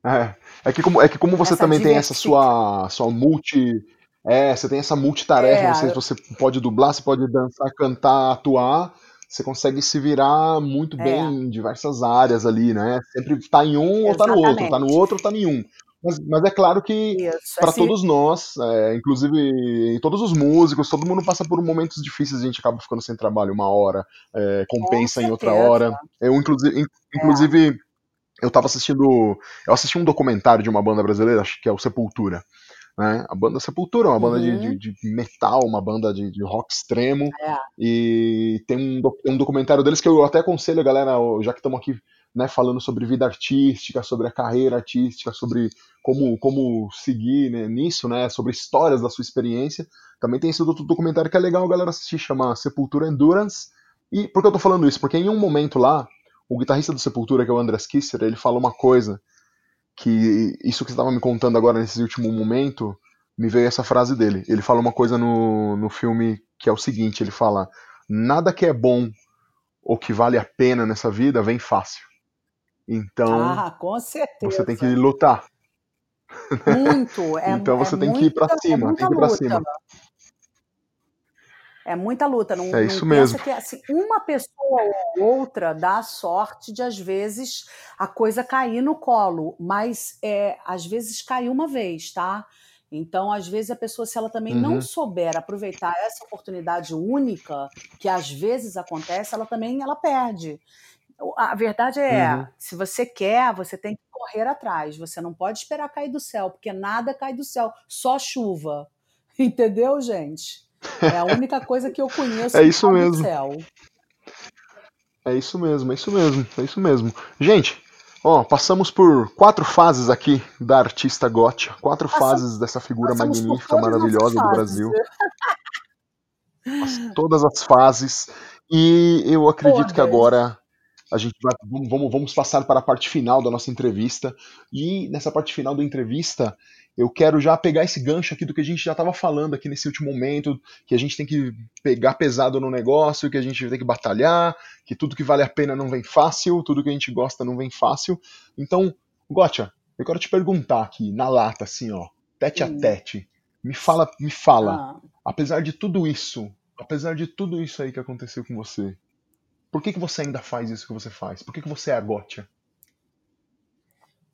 É, é, que como, é que como você essa também tem essa sua, sua multi. É, você tem essa multitarefa, é, você, você pode dublar, você pode dançar, cantar, atuar você consegue se virar muito é. bem em diversas áreas ali, né? Sempre tá em um Exatamente. ou tá no outro, tá no outro ou tá em um. Mas, mas é claro que para assim... todos nós, é, inclusive todos os músicos, todo mundo passa por momentos difíceis, a gente acaba ficando sem trabalho uma hora, é, compensa em outra hora. Eu, inclusive, inclusive é. eu tava assistindo. Eu assisti um documentário de uma banda brasileira, acho que é o Sepultura. Né? A banda Sepultura é uma banda Uhum. de, de- de metal, uma banda de, de rock extremo. É. E tem um, tem um documentário deles que eu até aconselho a galera, já que estamos aqui né, falando sobre vida artística, sobre a carreira artística, sobre como, como seguir né, nisso, né, sobre histórias da sua experiência. Também tem esse outro documentário que é legal a galera assistir, chama Sepultura Endurance. E por que eu tô falando isso? Porque em um momento lá, o guitarrista do Sepultura, que é o Andreas Kisser, ele fala uma coisa que isso que você estava me contando agora nesse último momento, me veio essa frase dele. Ele fala uma coisa no, no filme que é o seguinte, ele fala, nada que é bom ou que vale a pena nessa vida vem fácil. Então, Ah, você tem que lutar. Muito. É, [laughs] Então você é tem que ir pra muita- cima, É muita tem que ir luta. cima. É muita luta. Não, É não isso pensa mesmo. que assim, uma pessoa ou outra dá sorte de, às vezes, a coisa cair no colo. Mas é, às vezes cai uma vez, tá? Então, às vezes, a pessoa, se ela também não Uhum. souber aproveitar essa oportunidade única, que às vezes acontece, ela também ela perde. A verdade é, Uhum. se você quer, você tem que correr atrás. Você não pode esperar cair do céu, porque nada cai do céu, só chuva. [laughs] Entendeu, gente? É a única coisa que eu conheço É isso mesmo. céu. É isso mesmo, é isso mesmo, é isso mesmo. Gente, ó, passamos por quatro fases aqui da artista Gotcha, quatro Passamos- fases dessa figura magnífica, maravilhosa do. Brasil. [laughs] As- todas as fases. E eu acredito que agora a gente vai vamos, vamos- vamos passar para a parte final da nossa entrevista. E nessa parte final da entrevista, eu quero já pegar esse gancho aqui do que a gente já estava falando aqui nesse último momento, que a gente tem que pegar pesado no negócio, que a gente tem que batalhar, que tudo que vale a pena não vem fácil, tudo que a gente gosta não vem fácil. Então, Gotcha, eu quero te perguntar aqui, na lata, assim, ó, tete a Hum. tete. Me fala, me fala, Ah, apesar de tudo isso, apesar de tudo isso aí que aconteceu com você, por que, que você ainda faz isso que você faz? Por que, que você é a Gotcha?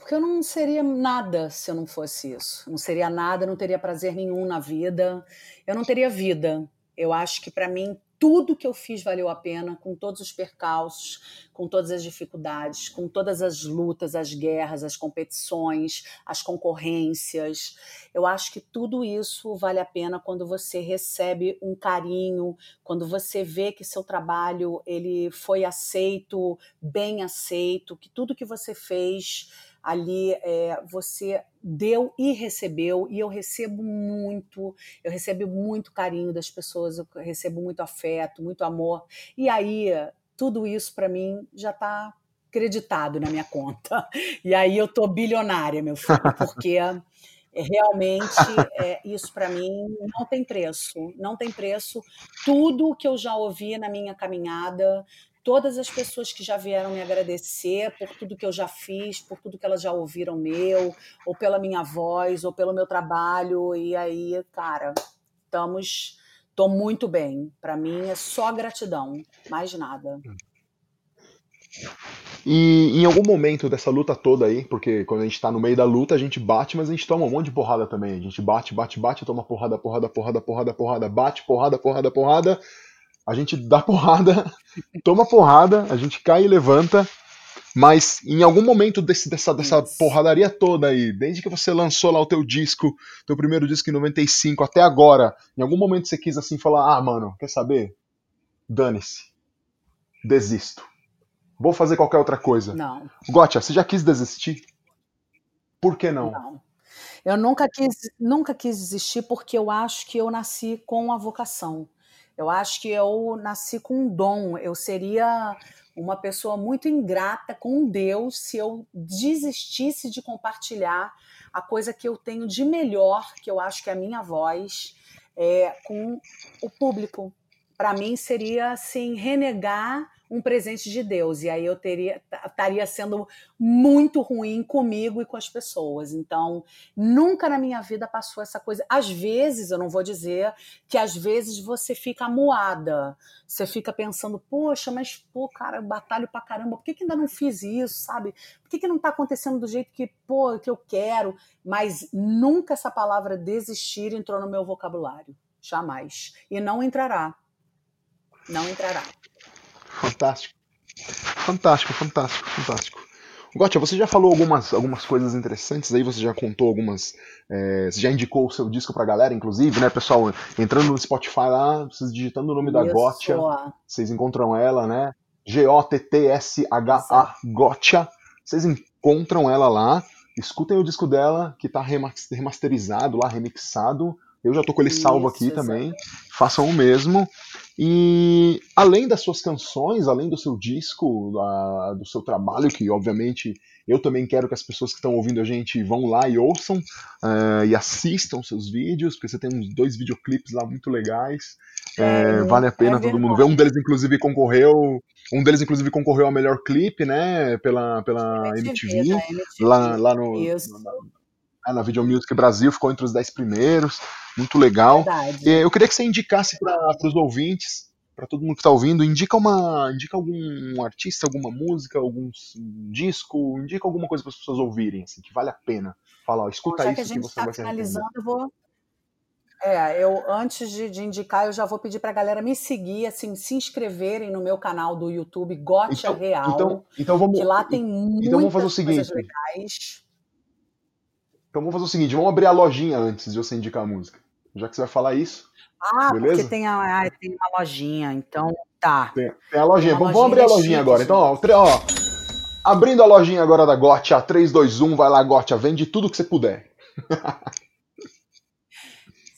porque eu não seria nada se eu não fosse isso. Não seria nada, não teria prazer nenhum na vida. Eu não teria vida. Eu acho que para mim tudo que eu fiz valeu a pena, com todos os percalços, com todas as dificuldades, com todas as lutas, as guerras, as competições, as concorrências. Eu acho que tudo isso vale a pena quando você recebe um carinho, quando você vê que seu trabalho ele foi aceito, bem aceito, que tudo que você fez ali é, você deu e recebeu, e eu recebo muito, eu recebo muito carinho das pessoas, eu recebo muito afeto, muito amor, e aí tudo isso para mim já está creditado na minha conta. E aí eu tô bilionária, meu filho, [laughs] porque realmente é, isso para mim não tem preço, não tem preço. Tudo que eu já ouvi na minha caminhada, todas as pessoas que já vieram me agradecer por tudo que eu já fiz, por tudo que elas já ouviram meu, ou pela minha voz, ou pelo meu trabalho, e aí, cara, estamos, tô muito bem. Para mim é só gratidão, mais nada. E em algum momento dessa luta toda aí, porque quando a gente tá no meio da luta, a gente bate, mas a gente toma um monte de porrada também. A gente bate, bate, bate, toma porrada, porrada, porrada, porrada, porrada, bate, porrada, porrada, porrada. A gente dá [laughs] porrada, toma porrada, a gente cai e levanta. Mas em algum momento desse, dessa, dessa porradaria toda aí, desde que você lançou lá o teu disco, teu primeiro disco em 95 até agora, em algum momento você quis assim falar: ah, mano, quer saber? Dane-se. Desisto. Vou fazer qualquer outra coisa. Não, Gotcha, você já quis desistir? Por que não? não. Eu nunca quis, nunca quis desistir porque eu acho que eu nasci com a vocação. Eu acho que eu nasci com um dom. Eu seria uma pessoa muito ingrata com Deus se eu desistisse de compartilhar a coisa que eu tenho de melhor, que eu acho que é a minha voz, é, com o público. Para mim seria assim renegar um presente de Deus e aí eu teria estaria sendo muito ruim comigo e com as pessoas. Então, nunca na minha vida passou essa coisa. Às vezes, eu não vou dizer que às vezes você fica moada. Você fica pensando, poxa, mas pô, cara, eu batalho pra caramba. Por que, que ainda não fiz isso, sabe? Por que, que não tá acontecendo do jeito que, pô, que eu quero? Mas nunca essa palavra desistir entrou no meu vocabulário. Jamais. E não entrará. Não entrará. Fantástico. Fantástico, fantástico, fantástico. Gotia, você já falou algumas, algumas coisas interessantes aí, você já contou algumas. É, você já indicou o seu disco pra galera, inclusive, né, pessoal? Entrando no Spotify lá, vocês digitando o nome da Gotia, vocês encontram ela, né? G-O-T-T-S-H-A, Gotia. Vocês encontram ela lá, escutem o disco dela, que tá remasterizado lá, remixado. Eu já tô com ele Isso, salvo aqui exatamente. também. Façam o mesmo. E além das suas canções, além do seu disco, do seu trabalho, que obviamente eu também quero que as pessoas que estão ouvindo a gente vão lá e ouçam uh, e assistam seus vídeos, porque você tem uns dois videoclipes lá muito legais. É, vale a pena é todo mundo ver. Um deles, inclusive, concorreu. Um deles, inclusive, concorreu ao melhor clipe, né? Pela, pela MTV, MTV, lá, lá no. Na, na Video Music Brasil, ficou entre os dez primeiros muito legal. Verdade. Eu queria que você indicasse para os ouvintes, para todo mundo que está ouvindo, indica uma, indica algum artista, alguma música, algum disco, indica alguma coisa para as pessoas ouvirem, assim, que vale a pena. Fala, ó, escuta Bom, já isso que, a gente que você tá vai finalizando, eu vou é, eu antes de, de, indicar, eu já vou pedir para a galera me seguir, assim, se inscreverem no meu canal do YouTube Gotcha então, Real. Então, então vamos, que lá tem muitas então vamos fazer o seguinte. legais. Então vamos fazer o seguinte, vamos abrir a lojinha antes de você indicar a música já que você vai falar isso. Ah, beleza? porque tem, a, tem uma lojinha, então tá. Tem, tem a lojinha. Vamos, vamos abrir a lojinha agora. Então, ó, ó, abrindo a lojinha agora da Gotcha, 3, 2, 1, vai lá, Gotcha, vende tudo que você puder. [laughs]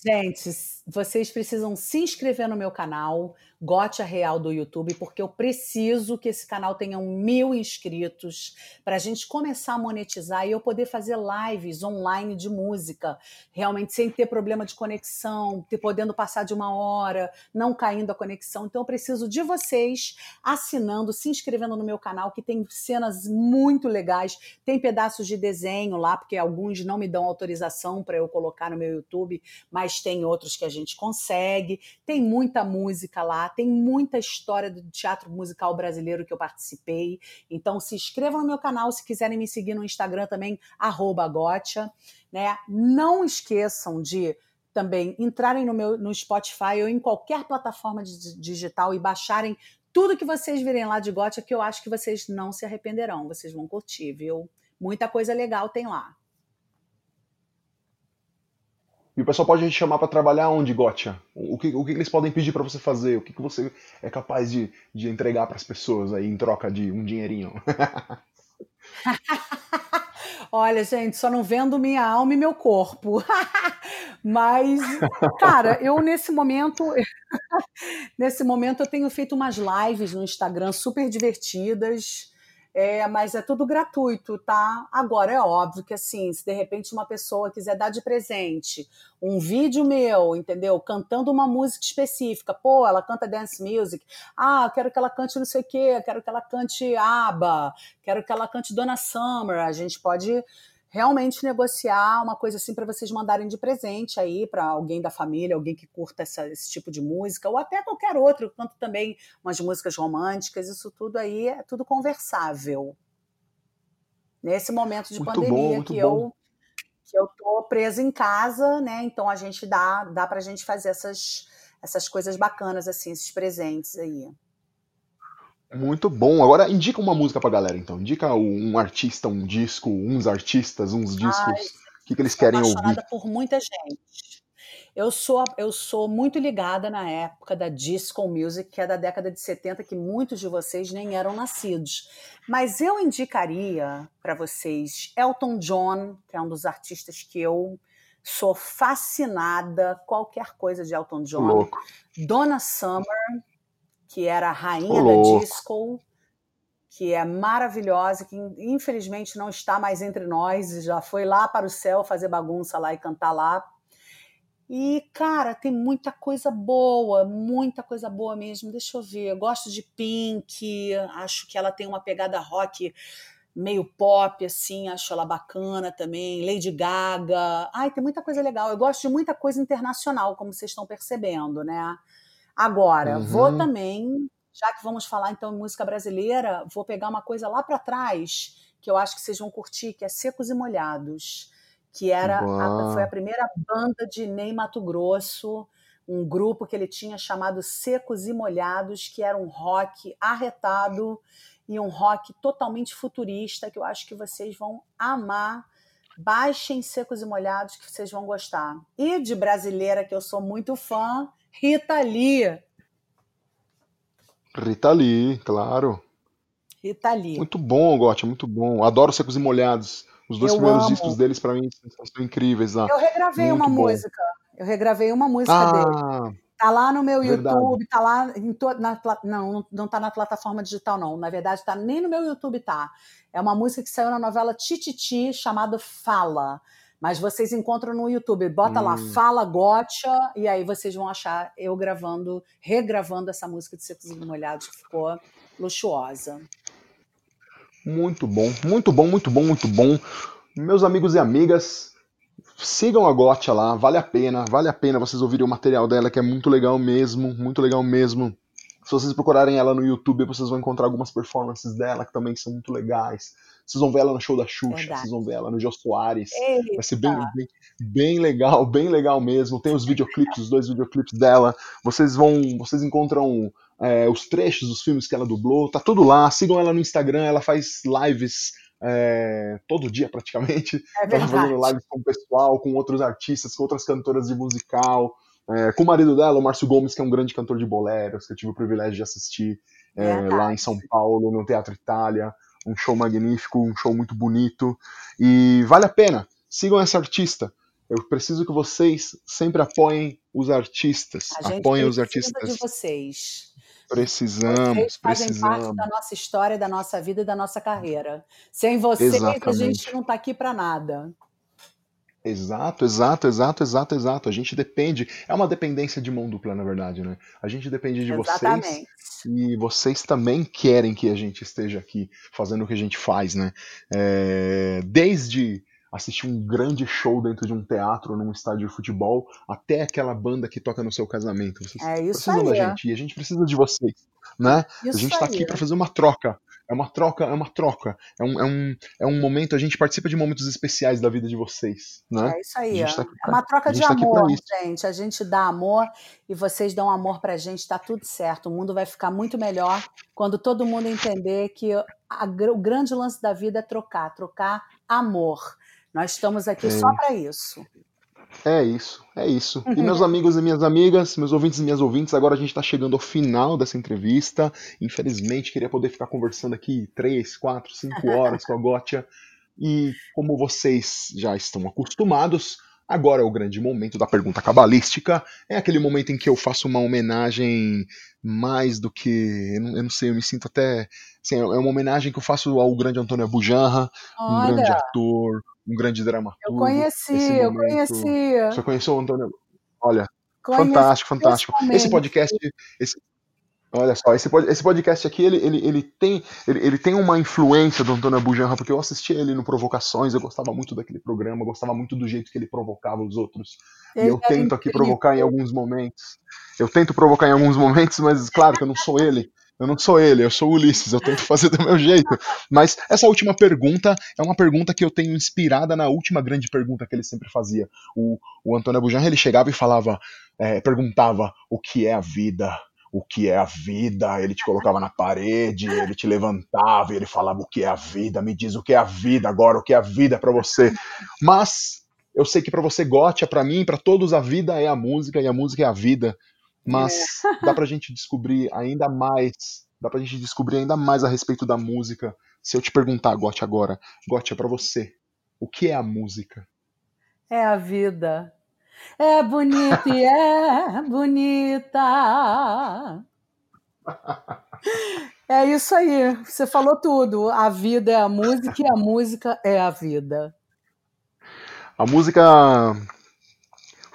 Gente, vocês precisam se inscrever no meu canal, Gote Real do YouTube, porque eu preciso que esse canal tenha um mil inscritos para a gente começar a monetizar e eu poder fazer lives online de música, realmente sem ter problema de conexão, ter podendo passar de uma hora, não caindo a conexão. Então eu preciso de vocês assinando, se inscrevendo no meu canal, que tem cenas muito legais, tem pedaços de desenho lá, porque alguns não me dão autorização para eu colocar no meu YouTube, mas tem outros que a gente consegue. Tem muita música lá tem muita história do teatro musical brasileiro que eu participei. Então se inscrevam no meu canal, se quiserem me seguir no Instagram também, @gotcha, né? Não esqueçam de também entrarem no meu no Spotify ou em qualquer plataforma digital e baixarem tudo que vocês virem lá de Gotcha, que eu acho que vocês não se arrependerão, vocês vão curtir, viu? Muita coisa legal tem lá. E o pessoal pode te chamar para trabalhar onde, Gotcha? O que, o que eles podem pedir para você fazer? O que, que você é capaz de, de entregar para as pessoas aí em troca de um dinheirinho? [laughs] Olha, gente, só não vendo minha alma e meu corpo. [laughs] Mas, cara, eu nesse momento, [laughs] nesse momento eu tenho feito umas lives no Instagram super divertidas. É, mas é tudo gratuito, tá? Agora, é óbvio que, assim, se de repente uma pessoa quiser dar de presente um vídeo meu, entendeu? Cantando uma música específica, pô, ela canta dance music, ah, quero que ela cante não sei o quê, quero que ela cante ABBA, quero que ela cante Donna Summer, a gente pode realmente negociar uma coisa assim para vocês mandarem de presente aí para alguém da família, alguém que curta essa, esse tipo de música, ou até qualquer outro, quanto também umas músicas românticas, isso tudo aí é tudo conversável. Nesse momento de muito pandemia bom, que bom. eu que eu tô presa em casa, né? Então a gente dá dá pra gente fazer essas essas coisas bacanas assim, esses presentes aí. Muito bom. Agora indica uma música pra galera, então. Indica um artista, um disco, uns artistas, uns discos. O que, que eles querem ouvir? por muita gente. Eu sou, eu sou muito ligada na época da disco music, que é da década de 70, que muitos de vocês nem eram nascidos. Mas eu indicaria para vocês Elton John, que é um dos artistas que eu sou fascinada, qualquer coisa de Elton John. Louco. Donna Summer, que era a rainha da disco, que é maravilhosa, que infelizmente não está mais entre nós, já foi lá para o céu fazer bagunça lá e cantar lá. E, cara, tem muita coisa boa, muita coisa boa mesmo. Deixa eu ver. Eu gosto de Pink, acho que ela tem uma pegada rock meio pop, assim, acho ela bacana também. Lady Gaga. Ai, tem muita coisa legal. Eu gosto de muita coisa internacional, como vocês estão percebendo, né? Agora, uhum. vou também, já que vamos falar então em música brasileira, vou pegar uma coisa lá para trás que eu acho que vocês vão curtir, que é Secos e Molhados, que era a, foi a primeira banda de Ney Mato Grosso, um grupo que ele tinha chamado Secos e Molhados, que era um rock arretado e um rock totalmente futurista, que eu acho que vocês vão amar. Baixem Secos e Molhados, que vocês vão gostar. E de brasileira, que eu sou muito fã, Rita Lee. Rita Lee, claro. Rita Lee. Muito bom, Gotti, muito bom. Adoro Secos e Molhados. Os dois Eu primeiros amo. discos deles, pra mim, são incríveis lá. Eu regravei Muito uma bom. música. Eu regravei uma música dele. Ah, Tá lá no meu Verdade. YouTube, tá lá em to... na não- não tá na plataforma digital não. Na verdade, tá nem no meu YouTube tá. É uma música que saiu na novela Tititi chamada Fala. Mas vocês encontram no YouTube, bota lá Hum. Fala Gotcha e aí vocês vão achar eu gravando, regravando essa música de Secos e Molhados que ficou luxuosa. muito bom, muito bom, muito bom, muito bom. Meus amigos e amigas, sigam a Gotia lá, vale a pena, vale a pena vocês ouvirem o material dela, que é muito legal mesmo, muito legal mesmo. Se vocês procurarem ela no YouTube, vocês vão encontrar algumas performances dela que também são muito legais. Vocês vão ver ela no show da Xuxa, Verdade. vocês vão ver ela no Jô Soares. Eita. Vai ser bem, bem, bem legal, bem legal mesmo. Tem os videoclipes, os dois videoclipes dela. Vocês vão, vocês encontram é, os trechos dos filmes que ela dublou. Tá tudo lá. Sigam ela no Instagram. Ela faz lives é, todo dia praticamente. É Ela tá fazendo verdade. lives com o pessoal, com outros artistas, com outras cantoras de musical. É, com o marido dela, o Márcio Gomes, que é um grande cantor de boleros, que eu tive o privilégio de assistir é, Verdade. lá em São Paulo, no Teatro Itália. Um show magnífico, um show muito bonito. E vale a pena. Sigam essa artista. Eu preciso que vocês sempre apoiem os artistas. A gente Apoiem os artistas. de vocês. Precisamos, Vocês fazem parte da nossa história, da nossa vida e da nossa carreira. Sem vocês, a Exatamente. gente não está aqui para nada. Exato, exato, exato, exato, exato. A gente depende. É uma dependência de mão dupla, na verdade, né? A gente depende de vocês Exatamente. e vocês também querem que a gente esteja aqui fazendo o que a gente faz, né? É, Desde assistir um grande show dentro de um teatro, num estádio de futebol, até aquela banda que toca no seu casamento. Vocês É isso precisam aí. da gente e a gente precisa de vocês, né? Isso a gente está aqui para fazer uma troca. É uma troca, é uma troca. É um, é, um, é um momento, a gente participa de momentos especiais da vida de vocês, né? É isso aí. Tá é uma troca de tá amor, gente. A gente dá amor e vocês dão amor pra gente, tá tudo certo. O mundo vai ficar muito melhor quando todo mundo entender que a o grande lance da vida é trocar, trocar amor. Nós estamos aqui É. só para isso. É isso, é isso. E meus amigos e minhas amigas, meus ouvintes e minhas ouvintes, agora a gente está chegando ao final dessa entrevista. Infelizmente, queria poder ficar conversando aqui três, quatro, cinco horas com a Gotia. E como vocês já estão acostumados, agora é o grande momento da pergunta cabalística. É aquele momento em que eu faço uma homenagem mais do que. Eu não, eu não sei, eu me sinto até. Assim, é uma homenagem que eu faço ao grande Antônio Abujanra, um grande ator, um grande dramaturgo. eu conheci, eu momento- conheci. Você conheceu o Antônio? Olha, conheci fantástico, fantástico. Esse podcast, esse- olha só, esse, esse podcast aqui, ele, ele, ele, tem, ele, ele tem uma influência do Antônio Abujanra, porque eu assisti ele no Provocações, eu gostava muito daquele programa, eu gostava muito do jeito que ele provocava os outros. E Ele eu era tento aqui incrível. provocar em alguns momentos. Eu tento provocar em alguns momentos, mas claro que eu não sou ele. Eu não sou ele, eu sou Ulisses, eu tento fazer do meu jeito. Mas essa última pergunta é uma pergunta que eu tenho inspirada na última grande pergunta que ele sempre fazia. O, o Antônio Abujanra, ele chegava e falava, é, perguntava o que é a vida, o que é a vida, ele te colocava na parede, ele te levantava ele falava o que é a vida, me diz o que é a vida agora, o que é a vida pra você. Mas eu sei que pra você Gotia, pra mim, pra todos a vida é a música e a música é a vida. Mas dá pra gente descobrir ainda mais, dá pra gente descobrir ainda mais a respeito da música. Se eu te perguntar, Gotia, agora, Gotia, pra você, o que é a música? É a vida. É bonita e é bonita. [laughs] É isso aí. Você falou tudo. A vida é a música e a música é a vida. A música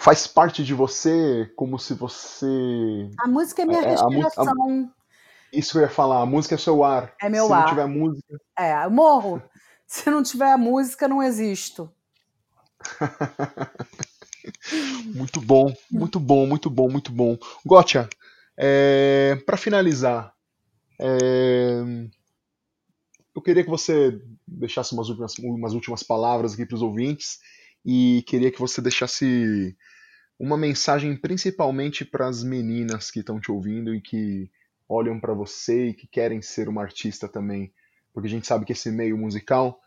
faz parte de você como se você. A música é minha É, a mu- a- respiração. Isso que eu ia falar, a música é seu ar. É meu se ar. não tiver música. É, eu morro. [laughs] Se não tiver a música, não existo. [laughs] Muito bom, muito bom, muito bom, muito bom. Gotia, é, para finalizar, é, eu queria que você deixasse umas últimas, umas últimas palavras aqui para os ouvintes e queria que você deixasse uma mensagem principalmente para as meninas que estão te ouvindo e que olham para você e que querem ser uma artista também, porque a gente sabe que esse meio musical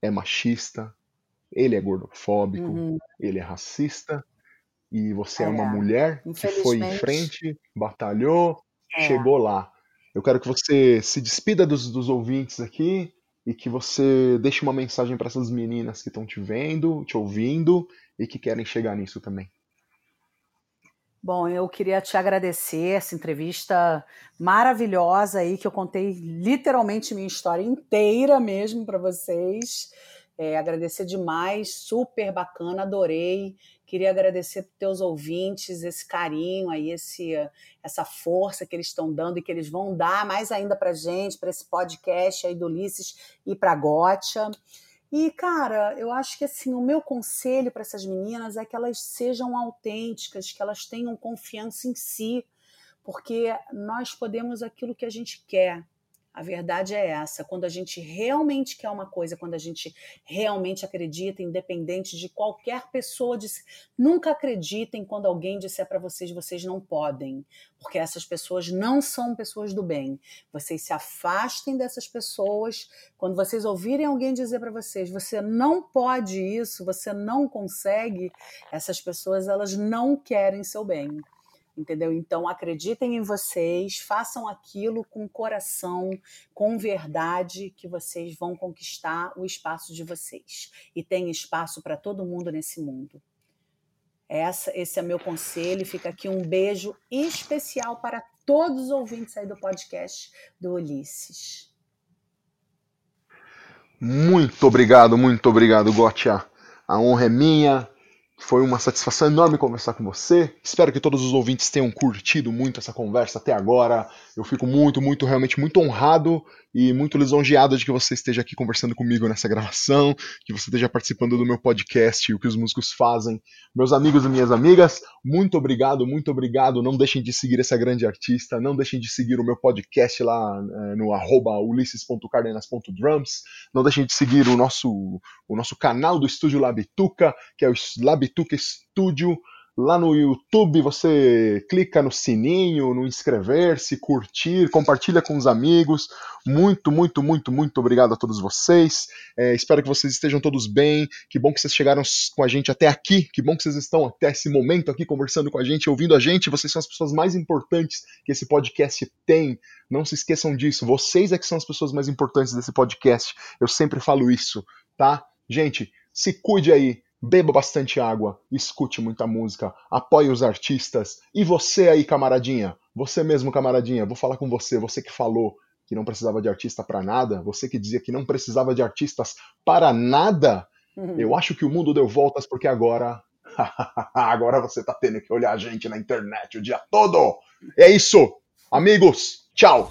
é machista, ele é gordofóbico, uhum. ele é racista, e você é, é uma mulher que foi em frente, batalhou, é. chegou lá. Eu quero que você se despida dos, dos ouvintes aqui e que você deixe uma mensagem para essas meninas que estão te vendo, te ouvindo e que querem chegar nisso também. Bom, eu queria te agradecer essa entrevista maravilhosa aí que eu contei literalmente minha história inteira mesmo para vocês. É, agradecer demais, super bacana, adorei. Queria agradecer para teus ouvintes esse carinho aí, esse, essa força que eles estão dando e que eles vão dar mais ainda para gente, para esse podcast aí do Ulisses e para a Gotcha. E, cara, eu acho que assim, o meu conselho para essas meninas é que elas sejam autênticas, que elas tenham confiança em si, porque nós podemos aquilo que a gente quer. A verdade é essa. Quando a gente realmente quer uma coisa, quando a gente realmente acredita, independente de qualquer pessoa, disse, nunca acreditem quando alguém disser para vocês vocês não podem, porque essas pessoas não são pessoas do bem. Vocês se afastem dessas pessoas. Quando vocês ouvirem alguém dizer para vocês você não pode isso, você não consegue, essas pessoas elas não querem seu bem entendeu? Então acreditem em vocês, façam aquilo com coração, com verdade, que vocês vão conquistar o espaço de vocês. E tem espaço para todo mundo nesse mundo. Essa, esse é meu conselho. Fica aqui um beijo especial para todos os ouvintes aí do podcast do Ulisses. Muito obrigado, muito obrigado, Gotia. A honra é minha. Foi uma satisfação enorme conversar com você. Espero que todos os ouvintes tenham curtido muito essa conversa até agora. Eu fico muito, muito, realmente muito honrado e muito lisonjeado de que você esteja aqui conversando comigo nessa gravação, que você esteja participando do meu podcast, o que os músicos fazem. Meus amigos e minhas amigas, muito obrigado, muito obrigado. Não deixem de seguir essa grande artista, não deixem de seguir o meu podcast lá é, no arroba ulisses.cardenas.drums, não deixem de seguir o nosso, o nosso canal do Estúdio Labituca, que é o Labituca Studio Lá no YouTube você clica no sininho, no inscrever-se, curtir, compartilha com os amigos. Muito, muito, muito, muito obrigado a todos vocês. É, espero que vocês estejam todos bem. Que bom que vocês chegaram com a gente até aqui. Que bom que vocês estão até esse momento aqui conversando com a gente, ouvindo a gente. Vocês são as pessoas mais importantes que esse podcast tem. Não se esqueçam disso. Vocês é que são as pessoas mais importantes desse podcast. Eu sempre falo isso, tá? Gente, se cuide aí beba bastante água, escute muita música, apoie os artistas. E você aí, camaradinha, você mesmo, camaradinha, vou falar com você, você que falou que não precisava de artista para nada, você que dizia que não precisava de artistas para nada, uhum. eu acho que o mundo deu voltas porque agora. [laughs] agora você tá tendo que olhar a gente na internet o dia todo. É isso. Amigos, tchau.